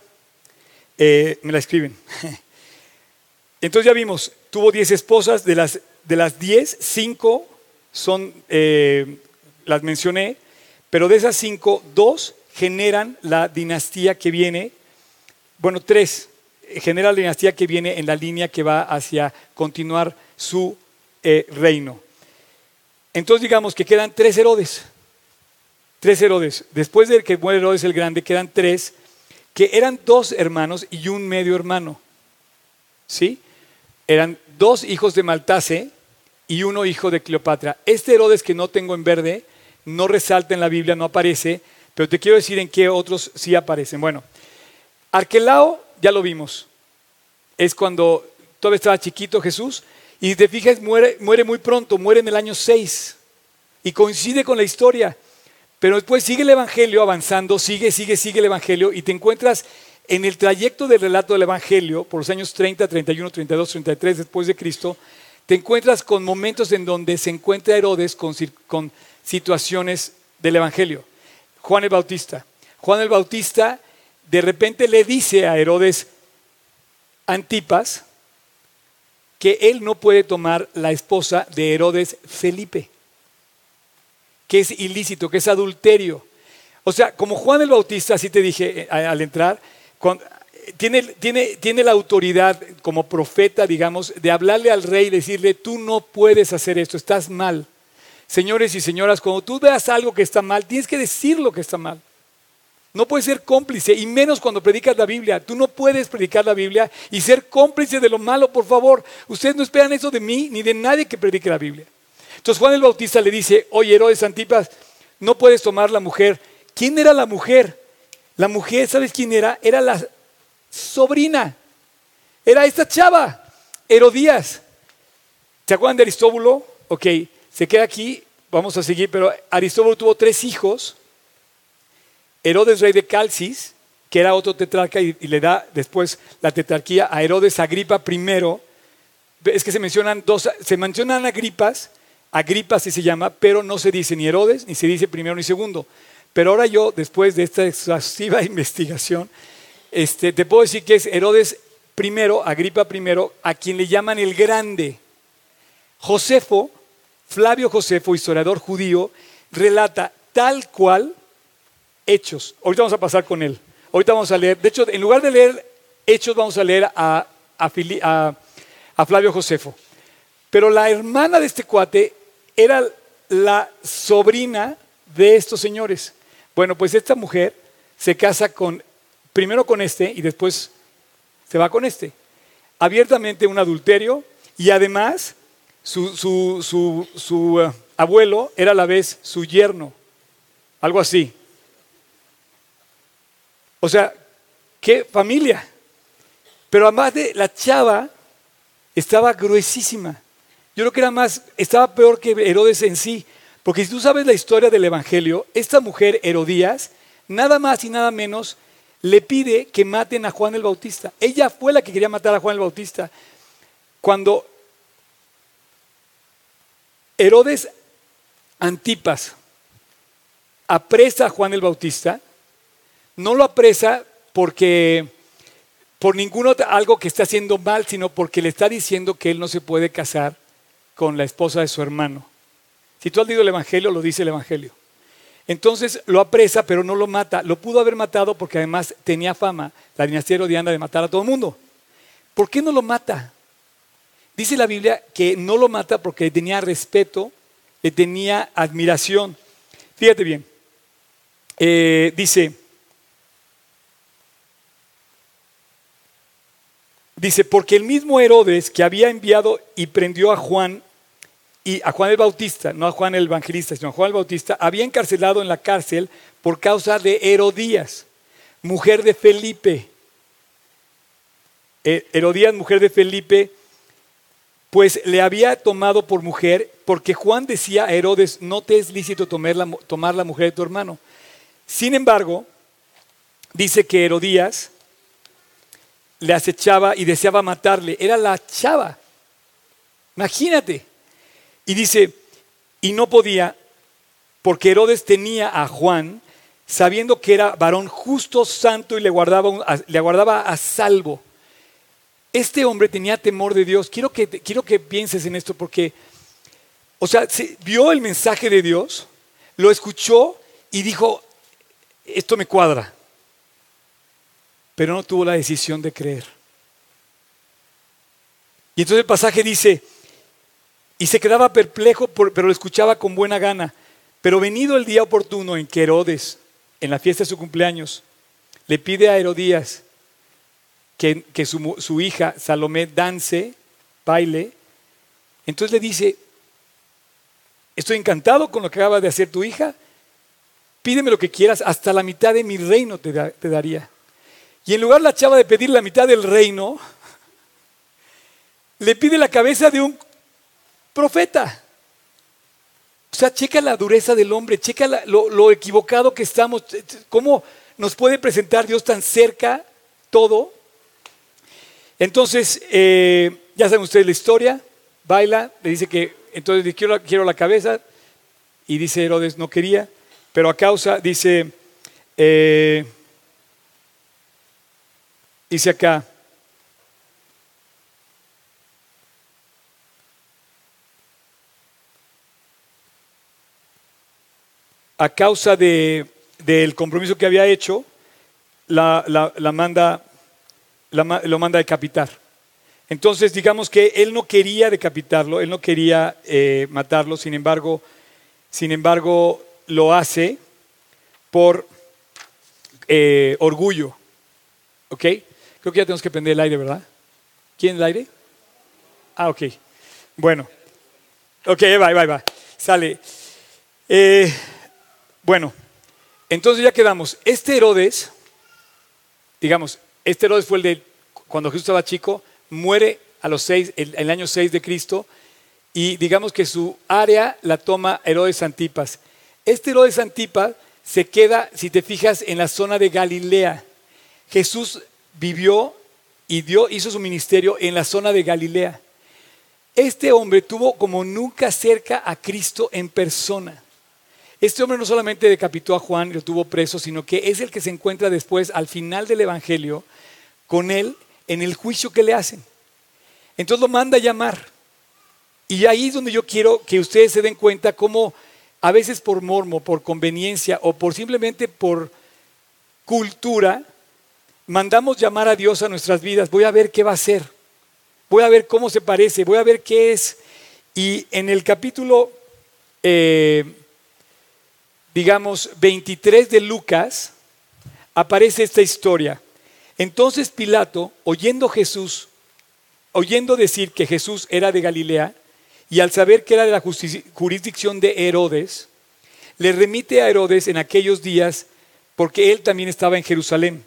S1: eh, me la escriben. Entonces ya vimos, tuvo 10 esposas, de las, de las 10, 5 son, eh, las mencioné, pero de esas 5, 2 generan la dinastía que viene, bueno, tres, genera la dinastía que viene en la línea que va hacia continuar su eh, reino. Entonces digamos que quedan tres Herodes, tres Herodes. Después de que muere Herodes el Grande, quedan tres, que eran dos hermanos y un medio hermano. ¿Sí? Eran dos hijos de Maltase y uno hijo de Cleopatra. Este Herodes que no tengo en verde, no resalta en la Biblia, no aparece, pero te quiero decir en qué otros sí aparecen. Bueno, Arquelao ya lo vimos. Es cuando todavía estaba chiquito Jesús. Y te fijas, muere, muere muy pronto, muere en el año 6. Y coincide con la historia. Pero después sigue el Evangelio avanzando, sigue, sigue, sigue el Evangelio. Y te encuentras en el trayecto del relato del Evangelio, por los años 30, 31, 32, 33 después de Cristo, te encuentras con momentos en donde se encuentra Herodes con, con situaciones del Evangelio. Juan el Bautista. Juan el Bautista de repente le dice a Herodes Antipas que él no puede tomar la esposa de Herodes Felipe, que es ilícito, que es adulterio. O sea, como Juan el Bautista, así te dije eh, al entrar, tiene, tiene, tiene, la autoridad como profeta, digamos, de hablarle al rey y decirle, tú no puedes hacer esto, estás mal. Señores y señoras, cuando tú veas algo que está mal, tienes que decir lo que está mal. No puedes ser cómplice, y menos cuando predicas la Biblia. Tú no puedes predicar la Biblia y ser cómplice de lo malo, por favor. Ustedes no esperan eso de mí ni de nadie que predique la Biblia. Entonces Juan el Bautista le dice, oye, Herodes Antipas, no puedes tomar la mujer. ¿Quién era la mujer? La mujer, ¿sabes quién era? Era la sobrina. Era esta chava, Herodías. ¿Se acuerdan de Aristóbulo? Ok, se queda aquí, vamos a seguir, pero Aristóbulo tuvo tres hijos. Herodes, rey de Calcis, que era otro tetrarca, y, le da después la tetrarquía a Herodes Agripa I. Es que se mencionan dos, se mencionan Agripas, Agripa así se llama, pero no se dice ni Herodes, ni se dice primero ni segundo. Pero ahora yo, después de esta exhaustiva investigación, este, te puedo decir que es Herodes I, Agripa I, a quien le llaman el Grande. Josefo Flavio Josefo, historiador judío, relata tal cual hechos. Ahorita vamos a pasar con él. Ahorita vamos a leer, de hecho, en lugar de leer hechos, vamos a leer a, a, Flavio Josefo. Pero la hermana de este cuate era la sobrina de estos señores. Bueno, pues esta mujer se casa con, primero con este y después se va con este. Abiertamente un adulterio y además su, su, eh, abuelo era a la vez su yerno, algo así. O sea, qué familia. Pero además de la chava estaba gruesísima. Yo creo que era más, estaba peor que Herodes en sí. Porque si tú sabes la historia del Evangelio, esta mujer, Herodías, nada más y nada menos, le pide que maten a Juan el Bautista. Ella fue la que quería matar a Juan el Bautista. Cuando Herodes Antipas apresa a Juan el Bautista, no lo apresa porque por ningún otro, algo que está haciendo mal, sino porque le está diciendo que él no se puede casar con la esposa de su hermano. Si tú has leído el Evangelio, lo dice el Evangelio. Entonces lo apresa, pero no lo mata. Lo pudo haber matado porque además tenía fama, la dinastía herodiana, de matar a todo el mundo. ¿Por qué no lo mata? Dice la Biblia que no lo mata porque tenía respeto, le tenía admiración. Fíjate bien. Eh, dice, dice, porque el mismo Herodes que había enviado y prendió a Juan y a Juan el Bautista, no a Juan el Evangelista, sino a Juan el Bautista, había encarcelado en la cárcel por causa de Herodías, mujer de Felipe. Eh, Herodías, mujer de Felipe, pues le había tomado por mujer, porque Juan decía a Herodes, no te es lícito tomar la, tomar la mujer de tu hermano. Sin embargo, dice que Herodías le acechaba y deseaba matarle. Era la chava. Imagínate. Y dice, y no podía, porque Herodes tenía a Juan, sabiendo que era varón justo, santo y le guardaba, le guardaba a salvo. Este hombre tenía temor de Dios. Quiero que, quiero que pienses en esto porque, o sea, se, vio el mensaje de Dios, lo escuchó y dijo, esto me cuadra. Pero no tuvo la decisión de creer. Y entonces el pasaje dice, y se quedaba perplejo, pero lo escuchaba con buena gana. Pero venido el día oportuno en que Herodes, en la fiesta de su cumpleaños, le pide a Herodías que, su, hija Salomé dance, baile, entonces le dice, estoy encantado con lo que acaba de hacer tu hija, pídeme lo que quieras, hasta la mitad de mi reino te, daría. Y en lugar la chava de pedir la mitad del reino, le pide la cabeza de un profeta. O sea, checa la dureza del hombre, checa lo, equivocado que estamos, cómo nos puede presentar Dios tan cerca todo. Entonces, eh, ya saben ustedes la historia, baila, le dice que entonces quiero, la cabeza, y dice Herodes no quería, pero a causa, dice, eh, dice acá, a causa de, del compromiso que había hecho, la, manda, lo manda a decapitar. Entonces, digamos que él no quería decapitarlo, él no quería eh, matarlo, sin embargo, sin embargo, lo hace por eh, orgullo. ¿Ok? Creo que ya tenemos que prender el aire, ¿verdad? ¿Quién el aire? Ah, ok. Bueno. Ok, va, va, va. Sale. Eh, bueno, entonces ya quedamos. Este Herodes, digamos, este Herodes fue el de cuando Jesús estaba chico, muere a los seis, el, año 6 de Cristo, y digamos que su área la toma Herodes Antipas. Este Herodes Antipas se queda, si te fijas, en la zona de Galilea. Jesús vivió y dio, hizo su ministerio en la zona de Galilea. Este hombre tuvo como nunca cerca a Cristo en persona. Este hombre no solamente decapitó a Juan y lo tuvo preso, sino que es el que se encuentra después, al final del Evangelio, con él en el juicio que le hacen. Entonces lo manda a llamar. Y ahí es donde yo quiero que ustedes se den cuenta cómo a veces por mormo, por conveniencia o por simplemente por cultura, mandamos llamar a Dios a nuestras vidas. Voy a ver qué va a hacer. Voy a ver cómo se parece. Voy a ver qué es. Y en el capítulo eh, digamos, 23 de Lucas, aparece esta historia. Entonces Pilato, oyendo Jesús, oyendo decir que Jesús era de Galilea, y al saber que era de la jurisdicción de Herodes, le remite a Herodes en aquellos días porque él también estaba en Jerusalén.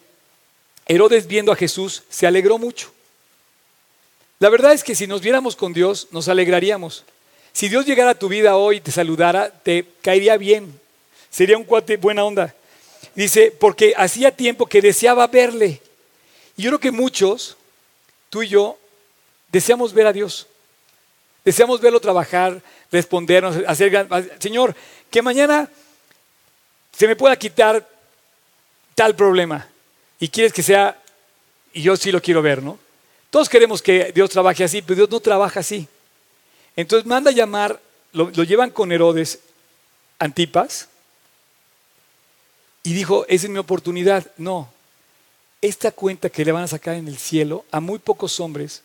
S1: Herodes viendo a Jesús se alegró mucho. La verdad es que si nos viéramos con Dios nos alegraríamos. Si Dios llegara a tu vida hoy y te saludara, te caería bien. Sería un cuate buena onda. Dice, porque hacía tiempo que deseaba verle. Y yo creo que muchos, tú y yo, deseamos ver a Dios. Deseamos verlo trabajar, respondernos, hacer... Señor, que mañana se me pueda quitar tal problema. Y quieres que sea, y yo sí lo quiero ver, ¿no? Todos queremos que Dios trabaje así, pero Dios no trabaja así. Entonces manda llamar, lo, lo llevan con Herodes Antipas, y dijo, esa es mi oportunidad. No, esta cuenta que le van a sacar en el cielo, a muy pocos hombres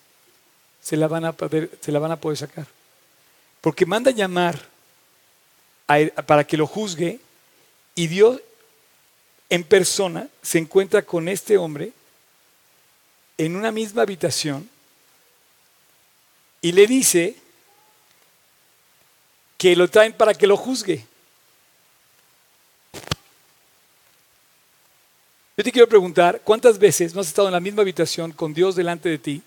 S1: se la van a poder, se la van a poder sacar. Porque manda llamar para que lo juzgue y Dios en persona se encuentra con este hombre en una misma habitación y le dice que lo traen para que lo juzgue. Yo te quiero preguntar, ¿cuántas veces no has estado en la misma habitación con Dios delante de ti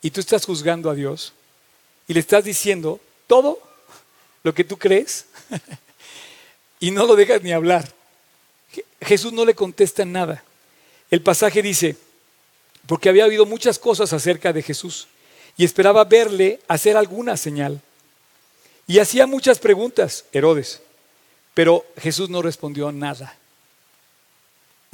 S1: y tú estás juzgando a Dios y le estás diciendo todo lo que tú crees y no lo dejas ni hablar? Jesús no le contesta nada. El pasaje dice, porque había habido muchas cosas acerca de Jesús y esperaba verle hacer alguna señal. Y hacía muchas preguntas, Herodes, pero Jesús no respondió nada.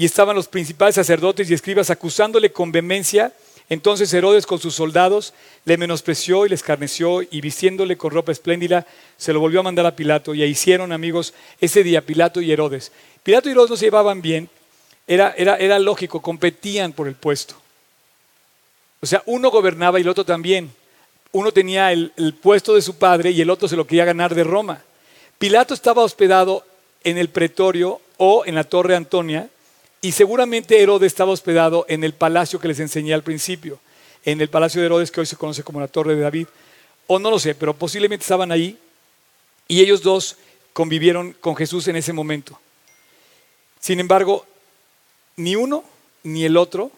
S1: Y estaban los principales sacerdotes y escribas acusándole con vehemencia. Entonces Herodes con sus soldados le menospreció y le escarneció y vistiéndole con ropa espléndida se lo volvió a mandar a Pilato y ahí hicieron amigos ese día Pilato y Herodes. Pilato y Herodes no se llevaban bien, era, era, lógico, competían por el puesto. O sea, uno gobernaba y el otro también. Uno tenía el, el puesto de su padre y el otro se lo quería ganar de Roma. Pilato estaba hospedado en el pretorio o en la torre Antonia y seguramente Herodes estaba hospedado en el palacio que les enseñé al principio, en el palacio de Herodes que hoy se conoce como la Torre de David. O no lo sé, pero posiblemente estaban ahí y ellos dos convivieron con Jesús en ese momento. Sin embargo, ni uno ni el otro,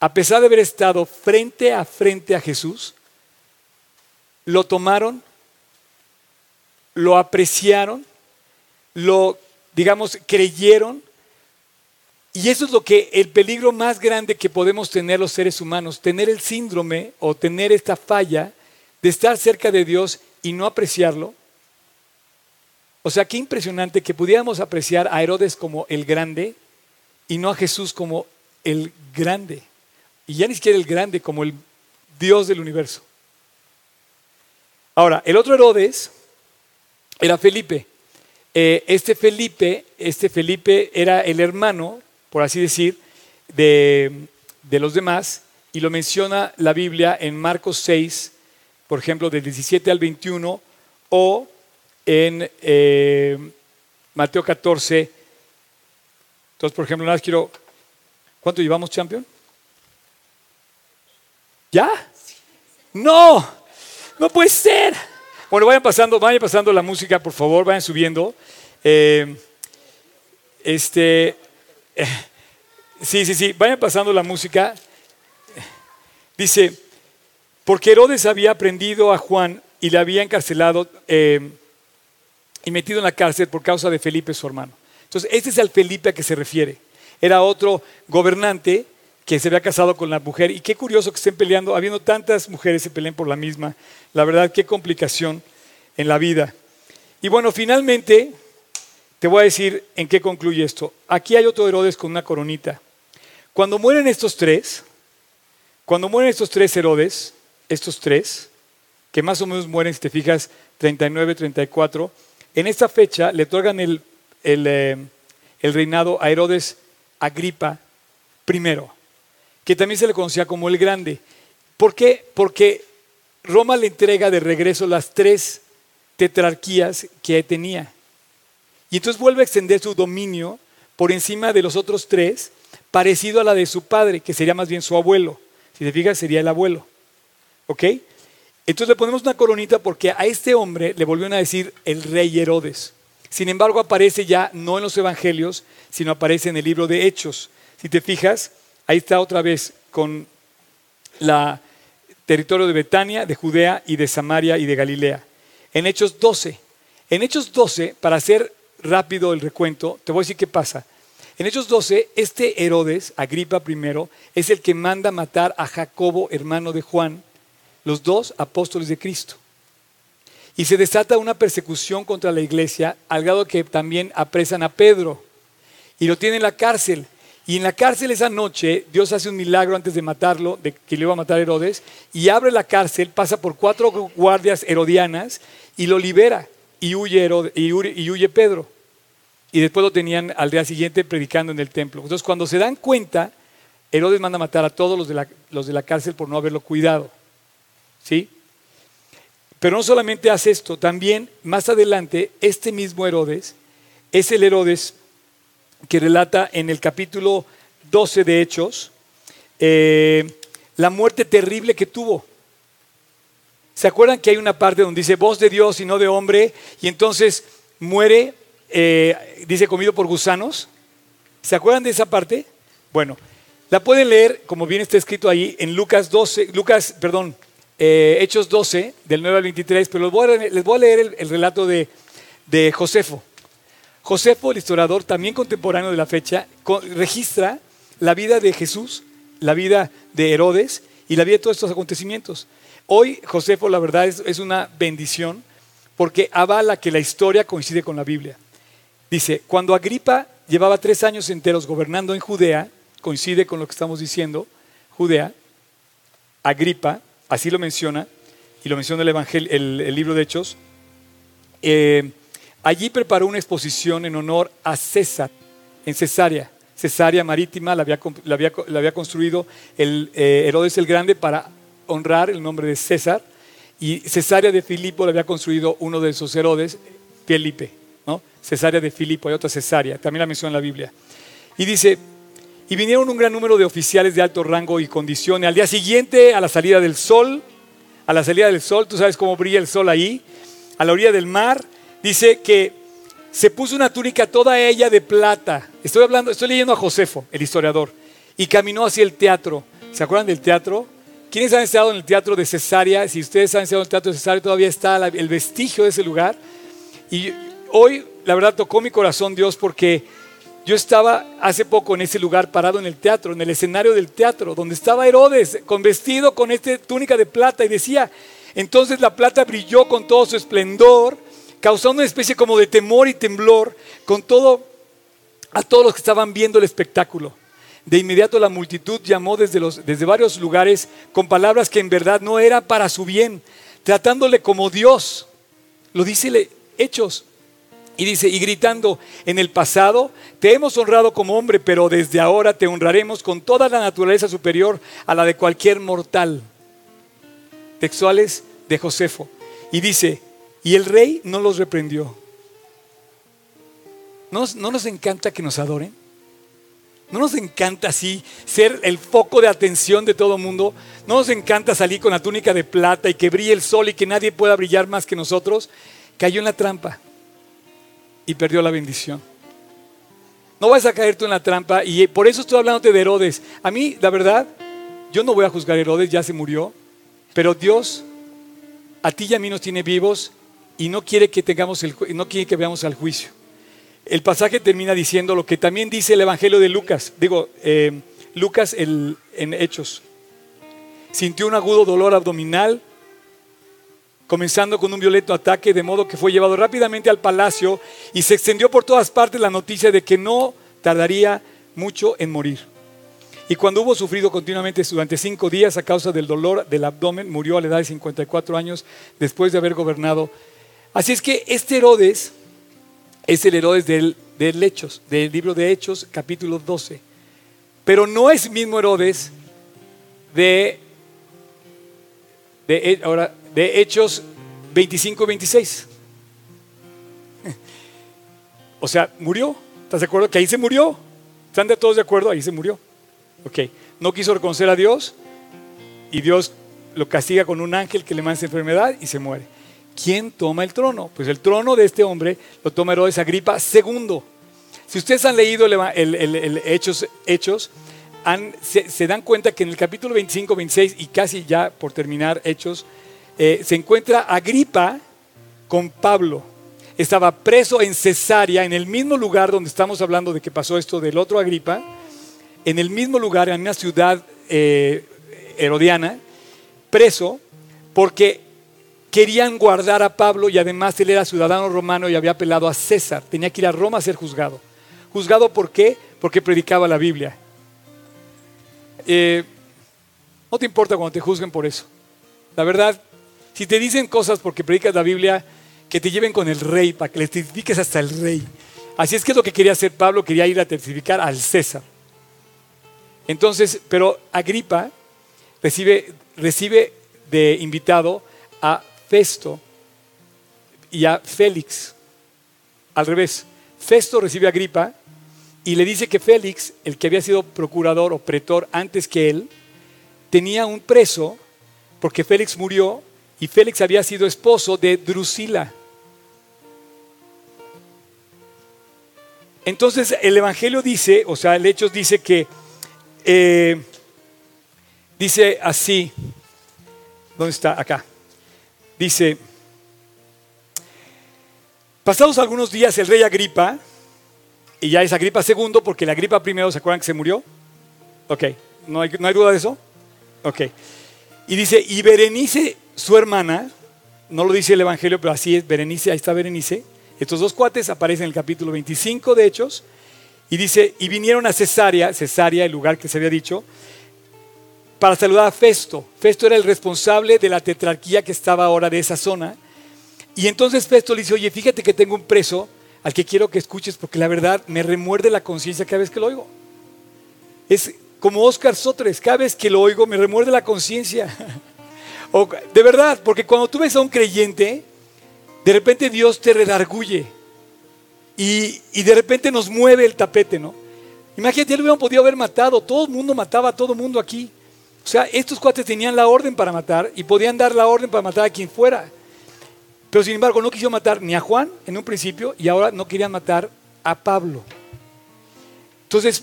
S1: a pesar de haber estado frente a frente a Jesús, lo tomaron, lo apreciaron, lo, digamos, creyeron y eso es lo que el peligro más grande que podemos tener los seres humanos, tener el síndrome o tener esta falla de estar cerca de Dios y no apreciarlo. O sea, qué impresionante que pudiéramos apreciar a Herodes como el grande y no a Jesús como el grande. Y ya ni siquiera el grande, como el Dios del universo. Ahora, el otro Herodes era Felipe. Eh, este Felipe, este Felipe era el hermano por así decir, de, los demás, y lo menciona la Biblia en Marcos 6, por ejemplo, del 17 al 21, o en eh, Mateo 14. Entonces, por ejemplo, nada más quiero... ¿Cuánto llevamos, champion? ¿Ya? No, no puede ser. Bueno, vayan pasando, vayan pasando la música, por favor, vayan subiendo. Eh, este, Sí, sí, sí, vayan pasando la música. Dice, porque Herodes había aprendido a Juan y le había encarcelado eh, y metido en la cárcel por causa de Felipe, su hermano. Entonces, este es el Felipe a que se refiere. Era otro gobernante que se había casado con la mujer. Y qué curioso que estén peleando, habiendo tantas mujeres se peleen por la misma. La verdad, qué complicación en la vida. Y bueno, finalmente, te voy a decir en qué concluye esto. Aquí hay otro Herodes con una coronita. Cuando mueren estos tres, cuando mueren estos tres Herodes, estos tres, que más o menos mueren, si te fijas, 39, 34, en esta fecha le otorgan el, eh, el, reinado a Herodes Agripa I, que también se le conocía como el Grande. ¿Por qué? Porque Roma le entrega de regreso las tres tetrarquías que tenía. Y entonces vuelve a extender su dominio por encima de los otros tres, parecido a la de su padre, que sería más bien su abuelo. Si te fijas, sería el abuelo. ¿Ok? Entonces le ponemos una coronita porque a este hombre le volvieron a decir el rey Herodes. Sin embargo, aparece ya no en los evangelios, sino aparece en el libro de Hechos. Si te fijas, ahí está otra vez con la territorio de Betania, de Judea y de Samaria y de Galilea. En Hechos 12. En Hechos 12, para hacer rápido el recuento, te voy a decir qué pasa. En Hechos 12, este Herodes, Agripa I, es el que manda matar a Jacobo, hermano de Juan, los dos apóstoles de Cristo. Y se desata una persecución contra la iglesia, al grado que también apresan a Pedro y lo tienen en la cárcel. Y en la cárcel esa noche Dios hace un milagro antes de matarlo, de que le iba a matar Herodes, y abre la cárcel, pasa por cuatro guardias herodianas y lo libera y huye, y huye Pedro. Y después lo tenían al día siguiente predicando en el templo. Entonces cuando se dan cuenta, Herodes manda a matar a todos los de la, los de la cárcel por no haberlo cuidado. ¿Sí? Pero no solamente hace esto, también más adelante este mismo Herodes es el Herodes que relata en el capítulo 12 de Hechos eh, la muerte terrible que tuvo. ¿Se acuerdan que hay una parte donde dice voz de Dios y no de hombre? Y entonces muere, eh, dice comido por gusanos. ¿Se acuerdan de esa parte? Bueno, la pueden leer, como bien está escrito ahí, en Lucas 12, Lucas, perdón, eh, Hechos 12, del 9 al 23, pero les voy a, leer el, relato de, de Josefo. Josefo, el historiador, también contemporáneo de la fecha, registra la vida de Jesús, la vida de Herodes y la vida de todos estos acontecimientos. Hoy Josefo, la verdad, es, una bendición porque avala que la historia coincide con la Biblia. Dice, cuando Agripa llevaba tres años enteros gobernando en Judea, coincide con lo que estamos diciendo, Judea, Agripa, así lo menciona, y lo menciona el, Evangelio, el, libro de Hechos, eh, Allí preparó una exposición en honor a César, en Cesarea. Cesarea Marítima la había, construido el, eh, Herodes el Grande para honrar el nombre de César. Y Cesarea de Filipo la había construido uno de sus Herodes, Felipe. ¿No? Cesarea de Filipo, hay otra Cesarea, también la menciona en la Biblia. Y dice, y vinieron un gran número de oficiales de alto rango y condiciones. Al día siguiente, a la salida del sol, a la salida del sol, tú sabes cómo brilla el sol ahí, a la orilla del mar, dice que se puso una túnica toda ella de plata. Estoy hablando, estoy leyendo a Josefo, el historiador, y caminó hacia el teatro. ¿Se acuerdan del teatro? ¿Quiénes han estado en el teatro de Cesarea? Si ustedes han estado en el teatro de Cesarea, todavía está el vestigio de ese lugar. Y hoy, la verdad, tocó mi corazón Dios porque yo estaba hace poco en ese lugar parado en el teatro, en el escenario del teatro, donde estaba Herodes con vestido con esta túnica de plata y decía, entonces la plata brilló con todo su esplendor causando una especie como de temor y temblor con todo a todos los que estaban viendo el espectáculo. De inmediato la multitud llamó desde, los, desde varios lugares con palabras que en verdad no eran para su bien, tratándole como Dios. Lo dice Hechos. Y dice, y gritando, en el pasado te hemos honrado como hombre, pero desde ahora te honraremos con toda la naturaleza superior a la de cualquier mortal. Textuales de Josefo. Y dice, y el rey no los reprendió. ¿No, nos encanta que nos adoren? ¿No nos encanta así ser el foco de atención de todo el mundo? ¿No nos encanta salir con la túnica de plata y que brille el sol y que nadie pueda brillar más que nosotros? Cayó en la trampa y perdió la bendición. No vas a caer tú en la trampa y por eso estoy hablándote de Herodes. A mí, la verdad, yo no voy a juzgar a Herodes, ya se murió, pero Dios a ti y a mí nos tiene vivos y no quiere que tengamos el, no quiere que veamos al juicio. El pasaje termina diciendo lo que también dice el Evangelio de Lucas, digo, eh, Lucas en Hechos. Sintió un agudo dolor abdominal, comenzando con un violento ataque, de modo que fue llevado rápidamente al palacio y se extendió por todas partes la noticia de que no tardaría mucho en morir. Y cuando hubo sufrido continuamente durante cinco días a causa del dolor del abdomen, murió a la edad de 54 años después de haber gobernado Así es que este Herodes es el Herodes del, Hechos, del libro de Hechos, capítulo 12. Pero no es mismo Herodes de, de, ahora, de Hechos 25-26. O sea, murió. ¿Estás de acuerdo? Que ahí se murió. ¿Están de todos de acuerdo? Ahí se murió. Ok. No quiso reconocer a Dios y Dios lo castiga con un ángel que le manda enfermedad y se muere. ¿Quién toma el trono? Pues el trono de este hombre lo toma Herodes Agripa II. Si ustedes han leído el, Hechos, Hechos se, dan cuenta que en el capítulo 25, 26 y casi ya por terminar Hechos, eh, se encuentra Agripa con Pablo. Estaba preso en Cesarea, en el mismo lugar donde estamos hablando de que pasó esto del otro Agripa, en el mismo lugar, en una ciudad eh, herodiana, preso, porque querían guardar a Pablo y además él era ciudadano romano y había apelado a César. Tenía que ir a Roma a ser juzgado. ¿Juzgado por qué? Porque predicaba la Biblia. Eh, no te importa cuando te juzguen por eso. La verdad, si te dicen cosas porque predicas la Biblia, que te lleven con el rey, para que le testifiques hasta el rey. Así es que es lo que quería hacer Pablo, quería ir a testificar al César. Entonces, pero Agripa recibe, recibe de invitado a Festo y a Félix. Al revés, Festo recibe a Agripa y le dice que Félix, el que había sido procurador o pretor antes que él, tenía un preso porque Félix murió y Félix había sido esposo de Drusila. Entonces el Evangelio dice, o sea, el Hechos dice que, eh, dice así, ¿dónde está? Acá. Dice, pasados algunos días el rey Agripa, y ya es Agripa segundo, porque la Agripa primero, ¿se acuerdan que se murió? Ok, ¿no hay, no hay duda de eso? Ok. Y dice, y Berenice, su hermana, no lo dice el Evangelio, pero así es, Berenice, ahí está Berenice, estos dos cuates aparecen en el capítulo 25 de Hechos, y dice, y vinieron a Cesarea, Cesarea, el lugar que se había dicho, para saludar a Festo. Festo era el responsable de la tetrarquía que estaba ahora de esa zona. Y entonces Festo le dice, oye, fíjate que tengo un preso al que quiero que escuches porque la verdad me remuerde la conciencia cada vez que lo oigo. Es como Oscar Sotres, cada vez que lo oigo me remuerde la conciencia. de verdad, porque cuando tú ves a un creyente, de repente Dios te redarguye y, de repente nos mueve el tapete, ¿no? Imagínate, él hubiera podido haber matado, todo el mundo mataba a todo el mundo aquí. O sea, estos cuates tenían la orden para matar y podían dar la orden para matar a quien fuera. Pero sin embargo no quiso matar ni a Juan en un principio y ahora no querían matar a Pablo. Entonces,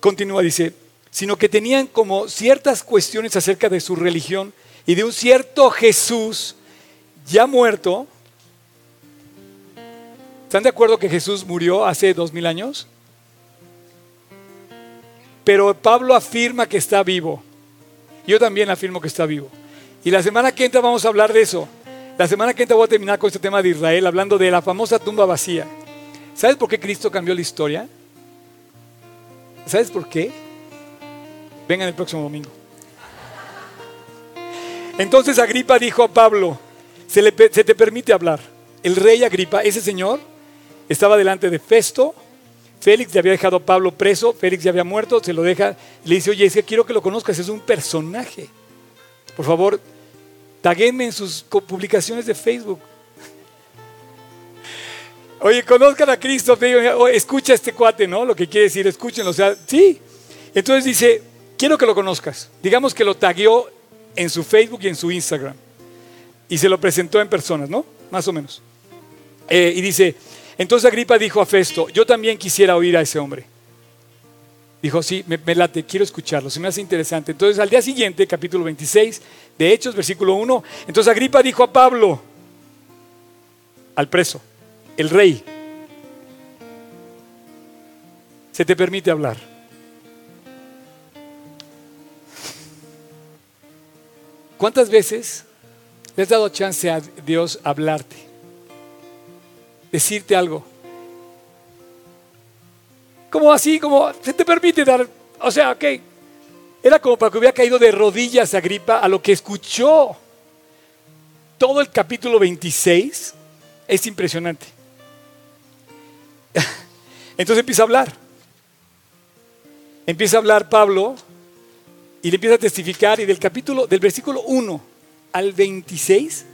S1: continúa, dice, sino que tenían como ciertas cuestiones acerca de su religión y de un cierto Jesús ya muerto. ¿Están de acuerdo que Jesús murió hace dos mil años? Pero Pablo afirma que está vivo. Yo también afirmo que está vivo. Y la semana que entra vamos a hablar de eso. La semana que entra voy a terminar con este tema de Israel, hablando de la famosa tumba vacía. ¿Sabes por qué Cristo cambió la historia? ¿Sabes por qué? Vengan el próximo domingo. Entonces Agripa dijo a Pablo, se, se te permite hablar. El rey Agripa, ese señor, estaba delante de Festo, Félix ya había dejado a Pablo preso, Félix ya había muerto, se lo deja, le dice, oye, es quiero que lo conozcas, es un personaje. Por favor, taguenme en sus publicaciones de Facebook. Oye, conozcan a Cristo, escucha a este cuate, ¿no? Lo que quiere decir, escúchenlo, o sea, sí. Entonces dice, quiero que lo conozcas. Digamos que lo tagueó en su Facebook y en su Instagram. Y se lo presentó en personas, ¿no? Más o menos. Eh, y dice, entonces Agripa dijo a Festo, yo también quisiera oír a ese hombre. Dijo, sí, me, late, quiero escucharlo, se me hace interesante. Entonces al día siguiente, capítulo 26 de Hechos, versículo 1, entonces Agripa dijo a Pablo, al preso, el rey, se te permite hablar. ¿Cuántas veces le has dado chance a Dios hablarte? decirte algo. Como así, como se te permite dar, o sea, ok, era como para que hubiera caído de rodillas a gripa a lo que escuchó. Todo el capítulo 26 es impresionante. Entonces empieza a hablar. Empieza a hablar Pablo y le empieza a testificar y del capítulo, del versículo 1 al 26,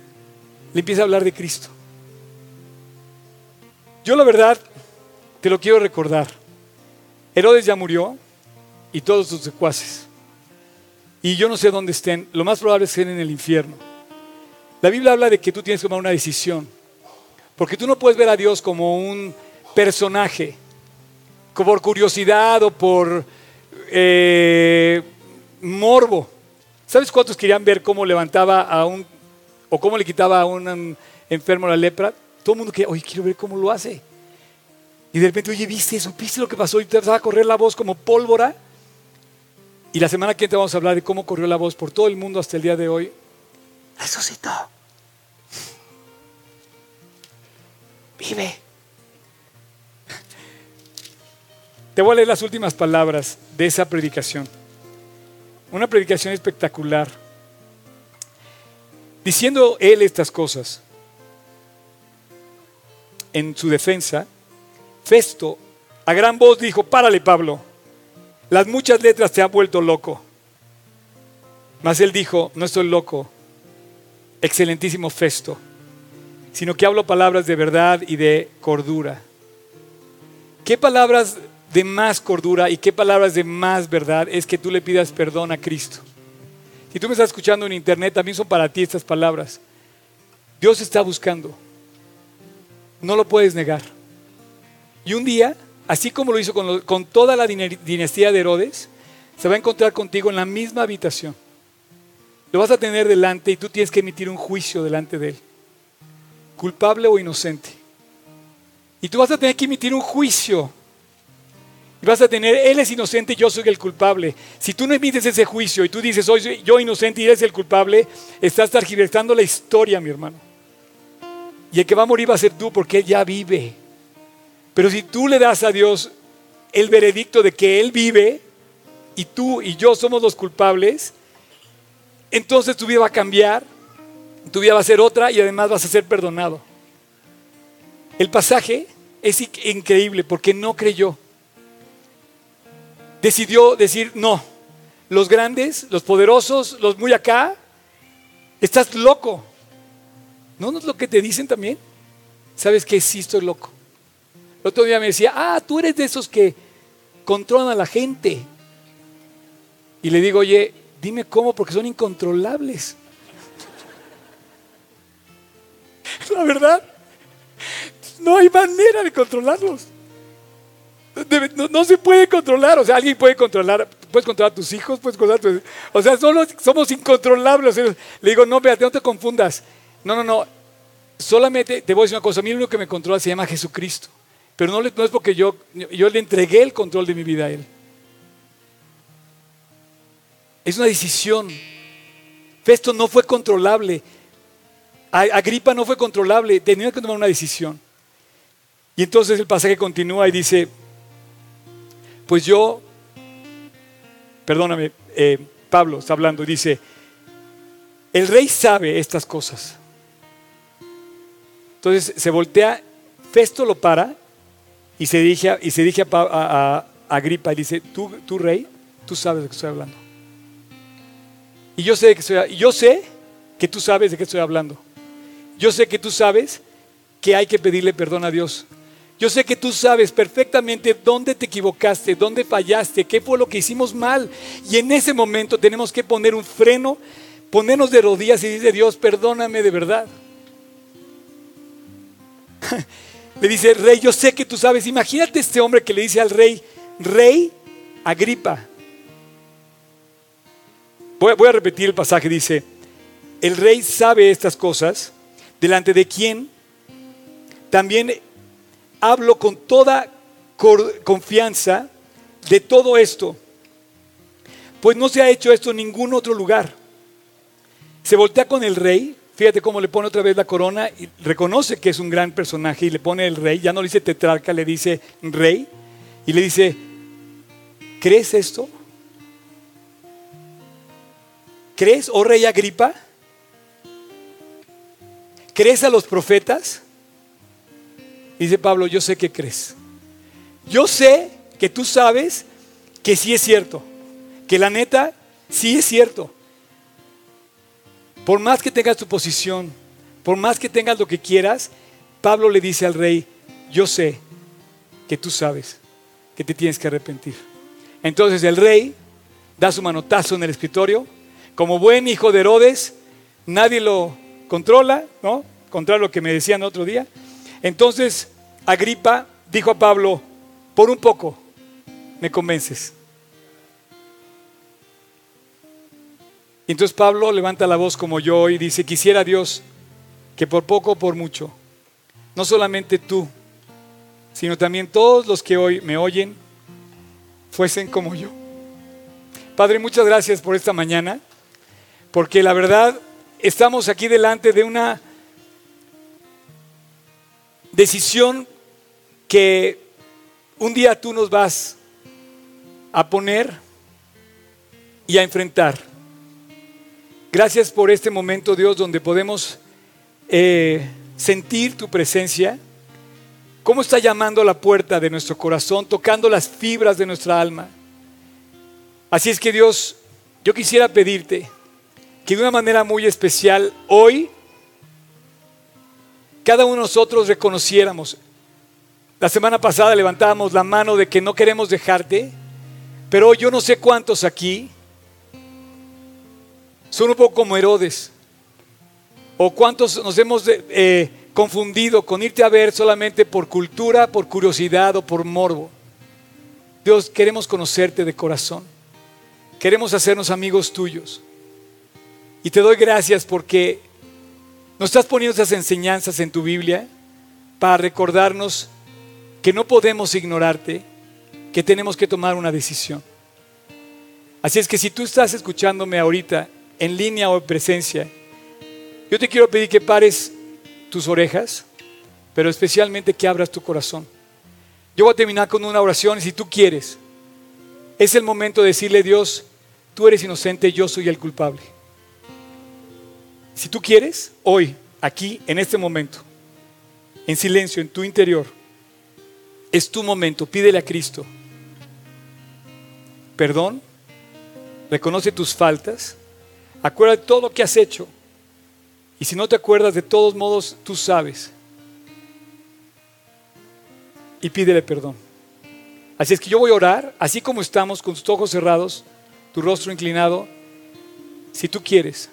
S1: le empieza a hablar de Cristo. Yo la verdad, te lo quiero recordar. Herodes ya murió y todos sus secuaces. Y yo no sé dónde estén. Lo más probable es que estén en el infierno. La Biblia habla de que tú tienes que tomar una decisión. Porque tú no puedes ver a Dios como un personaje, como por curiosidad o por eh, morbo. ¿Sabes cuántos querían ver cómo levantaba a un, o cómo le quitaba a un enfermo la lepra? Todo el mundo quería, oye, quiero ver cómo lo hace. Y de repente, oye, ¿viste eso? ¿Viste lo que pasó? Y te va a correr la voz como pólvora. Y la semana que viene vamos a hablar de cómo corrió la voz por todo el mundo hasta el día de hoy. Resucitó. Vive. Te voy a leer las últimas palabras de esa predicación. Una predicación espectacular. Diciendo él estas cosas, en su defensa, Festo a gran voz dijo, párale Pablo, las muchas letras te han vuelto loco. Mas él dijo, no estoy loco, excelentísimo Festo, sino que hablo palabras de verdad y de cordura. ¿Qué palabras de más cordura y qué palabras de más verdad es que tú le pidas perdón a Cristo? Si tú me estás escuchando en internet, también son para ti estas palabras. Dios está buscando. No lo puedes negar. Y un día, así como lo hizo con, con toda la dinastía de Herodes, se va a encontrar contigo en la misma habitación. Lo vas a tener delante y tú tienes que emitir un juicio delante de él. Culpable o inocente. Y tú vas a tener que emitir un juicio. Y vas a tener, él es inocente, yo soy el culpable. Si tú no emites ese juicio y tú dices, soy yo inocente y eres el culpable, estás targiversando la historia, mi hermano. Y el que va a morir va a ser tú porque él ya vive. Pero si tú le das a Dios el veredicto de que Él vive y tú y yo somos los culpables, entonces tu vida va a cambiar, tu vida va a ser otra y además vas a ser perdonado. El pasaje es increíble porque no creyó. Decidió decir, no, los grandes, los poderosos, los muy acá, estás loco. ¿No es lo que te dicen también? ¿Sabes que sí estoy loco? El otro día me decía, ah, tú eres de esos que controlan a la gente. Y le digo, oye, dime cómo, porque son incontrolables. La verdad, no hay manera de controlarlos. No, se puede controlar. O sea, alguien puede controlar, puedes controlar a tus hijos, puedes controlar a tus... O sea, solo somos incontrolables. Le digo, no, espérate, no te confundas. No, no, no. Solamente te voy a decir una cosa. A mí lo único que me controla se llama Jesucristo. Pero no, es porque yo, yo le entregué el control de mi vida a Él. Es una decisión. Festo no fue controlable. Agripa no fue controlable. Tenía que tomar una decisión. Y entonces el pasaje continúa y dice, pues yo, perdóname, eh, Pablo está hablando y dice, el rey sabe estas cosas. Entonces se voltea, Festo lo para y se dirige a, y se dirige a, Agripa y dice, ¿Tú, tú rey, tú sabes de qué estoy hablando. Y yo sé, que yo sé que tú sabes de qué estoy hablando. Yo sé que tú sabes que hay que pedirle perdón a Dios. Yo sé que tú sabes perfectamente dónde te equivocaste, dónde fallaste, qué fue lo que hicimos mal. Y en ese momento tenemos que poner un freno, ponernos de rodillas y decir, Dios, perdóname de verdad. Le dice, rey, yo sé que tú sabes. Imagínate este hombre que le dice al rey, rey Agripa. Voy, voy a repetir el pasaje, dice, el rey sabe estas cosas, delante de quien también hablo con toda confianza de todo esto, pues no se ha hecho esto en ningún otro lugar. Se voltea con el rey Fíjate cómo le pone otra vez la corona y reconoce que es un gran personaje y le pone el rey. Ya no le dice tetrarca, le dice rey. Y le dice, ¿crees esto? ¿Crees, oh rey Agripa? ¿Crees a los profetas? Dice Pablo, yo sé que crees. Yo sé que tú sabes que sí es cierto. Que la neta sí es cierto. Por más que tengas tu posición, por más que tengas lo que quieras, Pablo le dice al rey, yo sé que tú sabes que te tienes que arrepentir. Entonces el rey da su manotazo en el escritorio. Como buen hijo de Herodes, nadie lo controla, ¿no? Contrario a lo que me decían otro día. Entonces Agripa dijo a Pablo, por un poco me convences. Entonces Pablo levanta la voz como yo y dice, quisiera Dios que por poco o por mucho, no solamente tú, sino también todos los que hoy me oyen, fuesen como yo. Padre, muchas gracias por esta mañana, porque la verdad estamos aquí delante de una decisión que un día tú nos vas a poner y a enfrentar. Gracias por este momento, Dios, donde podemos eh, sentir tu presencia, cómo está llamando a la puerta de nuestro corazón, tocando las fibras de nuestra alma. Así es que Dios, yo quisiera pedirte que de una manera muy especial hoy cada uno de nosotros reconociéramos. La semana pasada levantábamos la mano de que no queremos dejarte, pero yo no sé cuántos aquí son un poco como Herodes. O cuántos nos hemos eh, confundido con irte a ver solamente por cultura, por curiosidad o por morbo. Dios, queremos conocerte de corazón. Queremos hacernos amigos tuyos. Y te doy gracias porque nos estás poniendo esas enseñanzas en tu Biblia para recordarnos que no podemos ignorarte, que tenemos que tomar una decisión. Así es que si tú estás escuchándome ahorita en línea o en presencia, yo te quiero pedir que pares tus orejas, pero especialmente que abras tu corazón. Yo voy a terminar con una oración y si tú quieres, es el momento de decirle a Dios, tú eres inocente, yo soy el culpable. Si tú quieres, hoy, aquí, en este momento, en silencio, en tu interior, es tu momento, pídele a Cristo perdón, reconoce tus faltas, acuérdate de todo lo que has hecho. Y si no te acuerdas, de todos modos, tú sabes. Y pídele perdón. Así es que yo voy a orar, así como estamos, con tus ojos cerrados, tu rostro inclinado. Si tú quieres,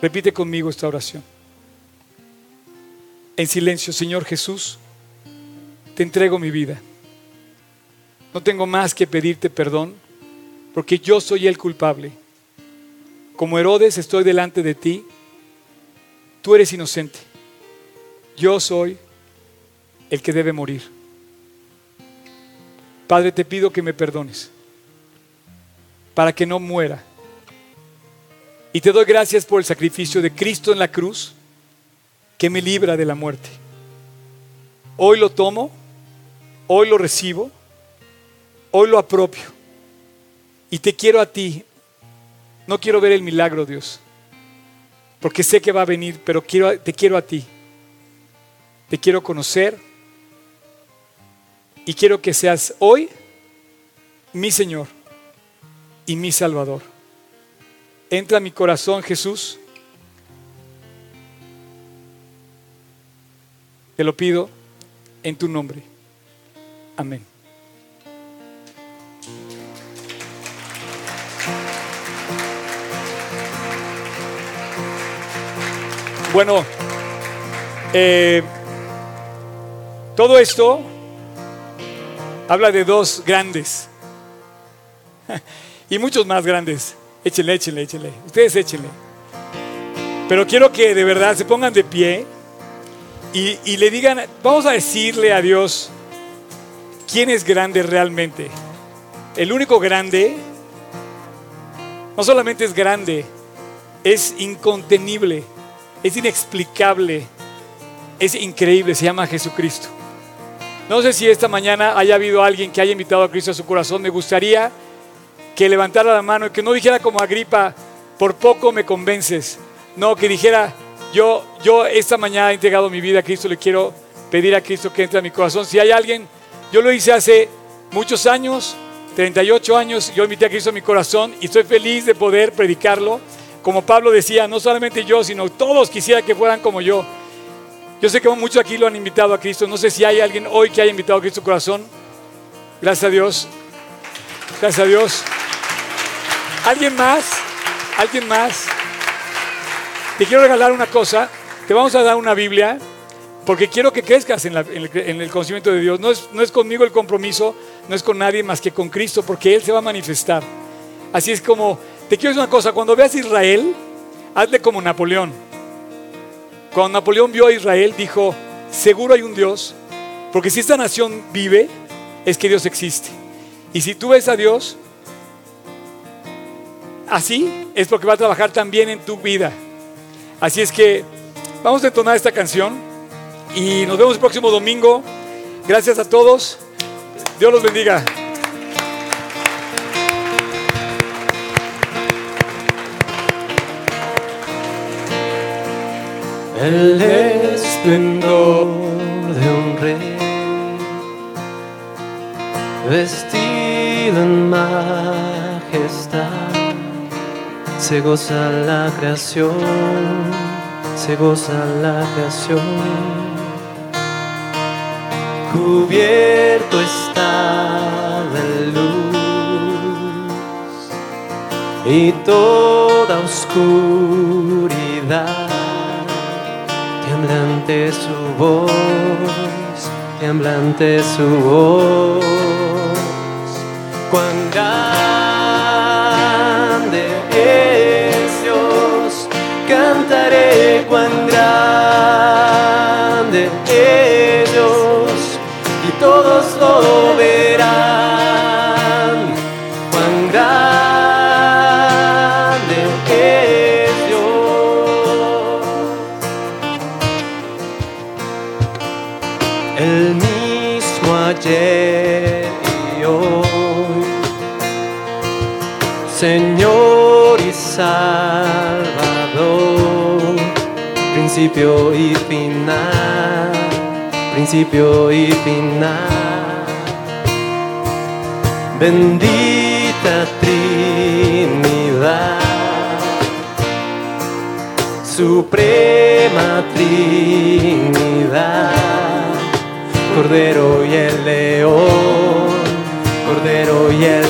S1: repite conmigo esta oración. En silencio, Señor Jesús, te entrego mi vida. No tengo más que pedirte perdón, porque yo soy el culpable. Como Herodes estoy delante de ti, tú eres inocente. Yo soy el que debe morir. Padre, te pido que me perdones para que no muera. Y te doy gracias por el sacrificio de Cristo en la cruz que me libra de la muerte. Hoy lo tomo, hoy lo recibo Hoy lo apropio. Y te quiero a ti. No quiero ver el milagro, Dios. Porque sé que va a venir, pero quiero, te quiero a ti. Te quiero conocer. Y quiero que seas hoy mi Señor y mi Salvador. Entra a mi corazón, Jesús. Te lo pido en tu nombre. Amén. Bueno, eh, todo esto habla de dos grandes y muchos más grandes. Échenle, échenle, échenle. Ustedes échenle. Pero quiero que de verdad se pongan de pie y, y le digan, vamos a decirle a Dios quién es grande realmente. El único grande no solamente es grande, es incontenible es inexplicable, es increíble, se llama Jesucristo. No sé si esta mañana haya habido alguien que haya invitado a Cristo a su corazón. Me gustaría que levantara la mano y que no dijera como Agripa, por poco me convences. No, que dijera, yo, yo esta mañana he entregado mi vida a Cristo, le quiero pedir a Cristo que entre a mi corazón. Si hay alguien, yo lo hice hace muchos años, 38 años, yo invité a Cristo a mi corazón y estoy feliz de poder predicarlo como Pablo decía, no solamente yo, sino todos quisiera que fueran como yo. Yo sé que muchos aquí lo han invitado a Cristo. No sé si hay alguien hoy que haya invitado a Cristo a su corazón. Gracias a Dios. Gracias a Dios. ¿Alguien más? ¿Alguien más? Te quiero regalar una cosa. Te vamos a dar una Biblia porque quiero que crezcas en, el conocimiento de Dios. No es, no es conmigo el compromiso, no es con nadie más que con Cristo, porque Él se va a manifestar. Así es como, te quiero decir una cosa, cuando veas a Israel, hazle como Napoleón. Cuando Napoleón vio a Israel, dijo, seguro hay un Dios, porque si esta nación vive, es que Dios existe. Y si tú ves a Dios, así es porque va a trabajar también en tu vida. Así es que vamos a entonar esta canción y nos vemos el próximo domingo. Gracias a todos. Dios los bendiga.
S3: El esplendor de un rey, se goza la creación, se goza la creación. Cubierto está de luz y toda oscuridad tiembla ante su voz, tiembla ante su voz. Cuán cuán grande es Dios, y todos lo verán. Principio y final, principio y final. Bendita Trinidad. Suprema Trinidad, Cordero y el León, Cordero y el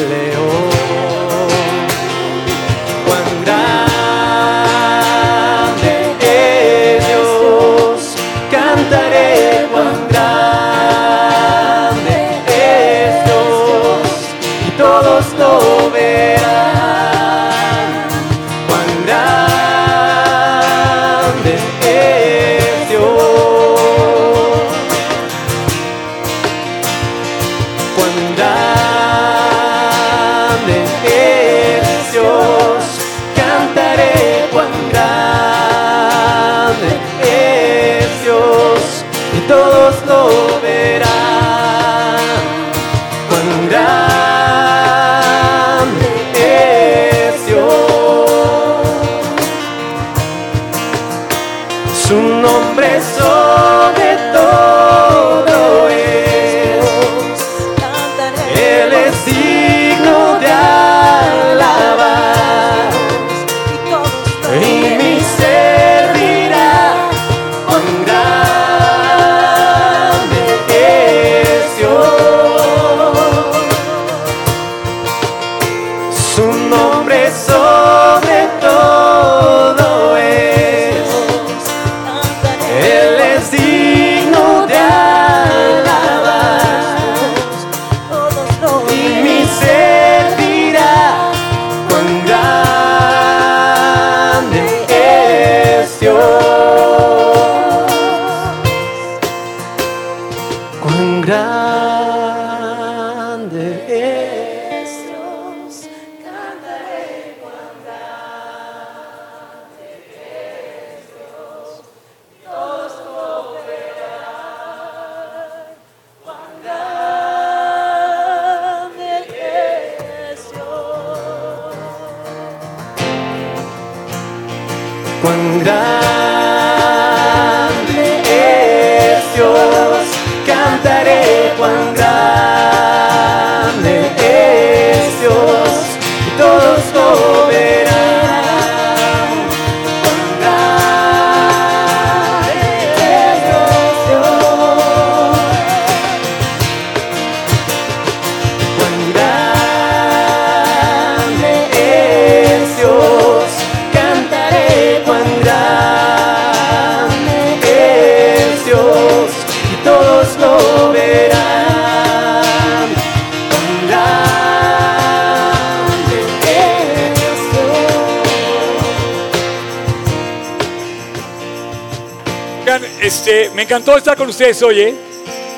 S1: encantó estar con ustedes hoy. ¿eh?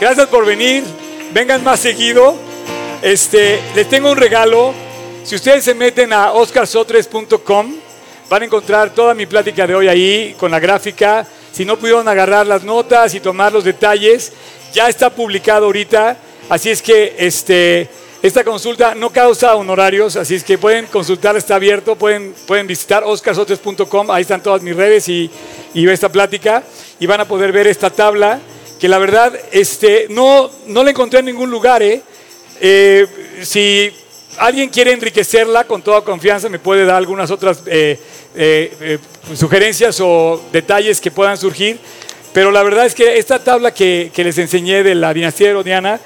S1: Gracias por venir. Vengan más seguido. Este, les tengo un regalo. Si ustedes se meten a oscarsotres.com, van a encontrar toda mi plática de hoy ahí con la gráfica. Si no pudieron agarrar las notas y tomar los detalles, ya está publicado ahorita. Así es que este, esta consulta no causa honorarios, así es que pueden consultar, está abierto, pueden, pueden visitar oscarsotres.com, ahí están todas mis redes y, y esta plática y van a poder ver esta tabla que la verdad este, no, no la encontré en ningún lugar. ¿eh? Eh, si alguien quiere enriquecerla con toda confianza, me puede dar algunas otras eh, sugerencias o detalles que puedan surgir. Pero la verdad es que esta tabla que, que les enseñé de la dinastía herodiana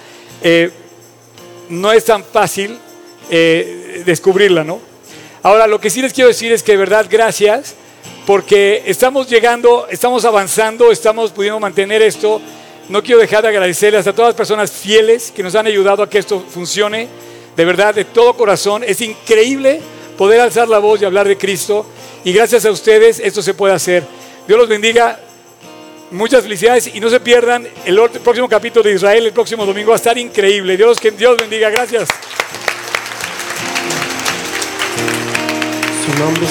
S1: no es tan fácil descubrirla, ¿no? Ahora, lo que sí les quiero decir es que de verdad, gracias, porque estamos llegando, estamos avanzando, estamos pudiendo mantener esto no quiero dejar de agradecerles a todas las personas fieles que nos han ayudado a que esto funcione. De verdad, de todo corazón. Es increíble poder alzar la voz y hablar de Cristo. Y gracias a ustedes esto se puede hacer. Dios los bendiga. Muchas felicidades y no se pierdan el próximo capítulo de Israel el próximo domingo. Va a estar increíble. Dios, que Dios bendiga. Gracias.
S3: Su nombre.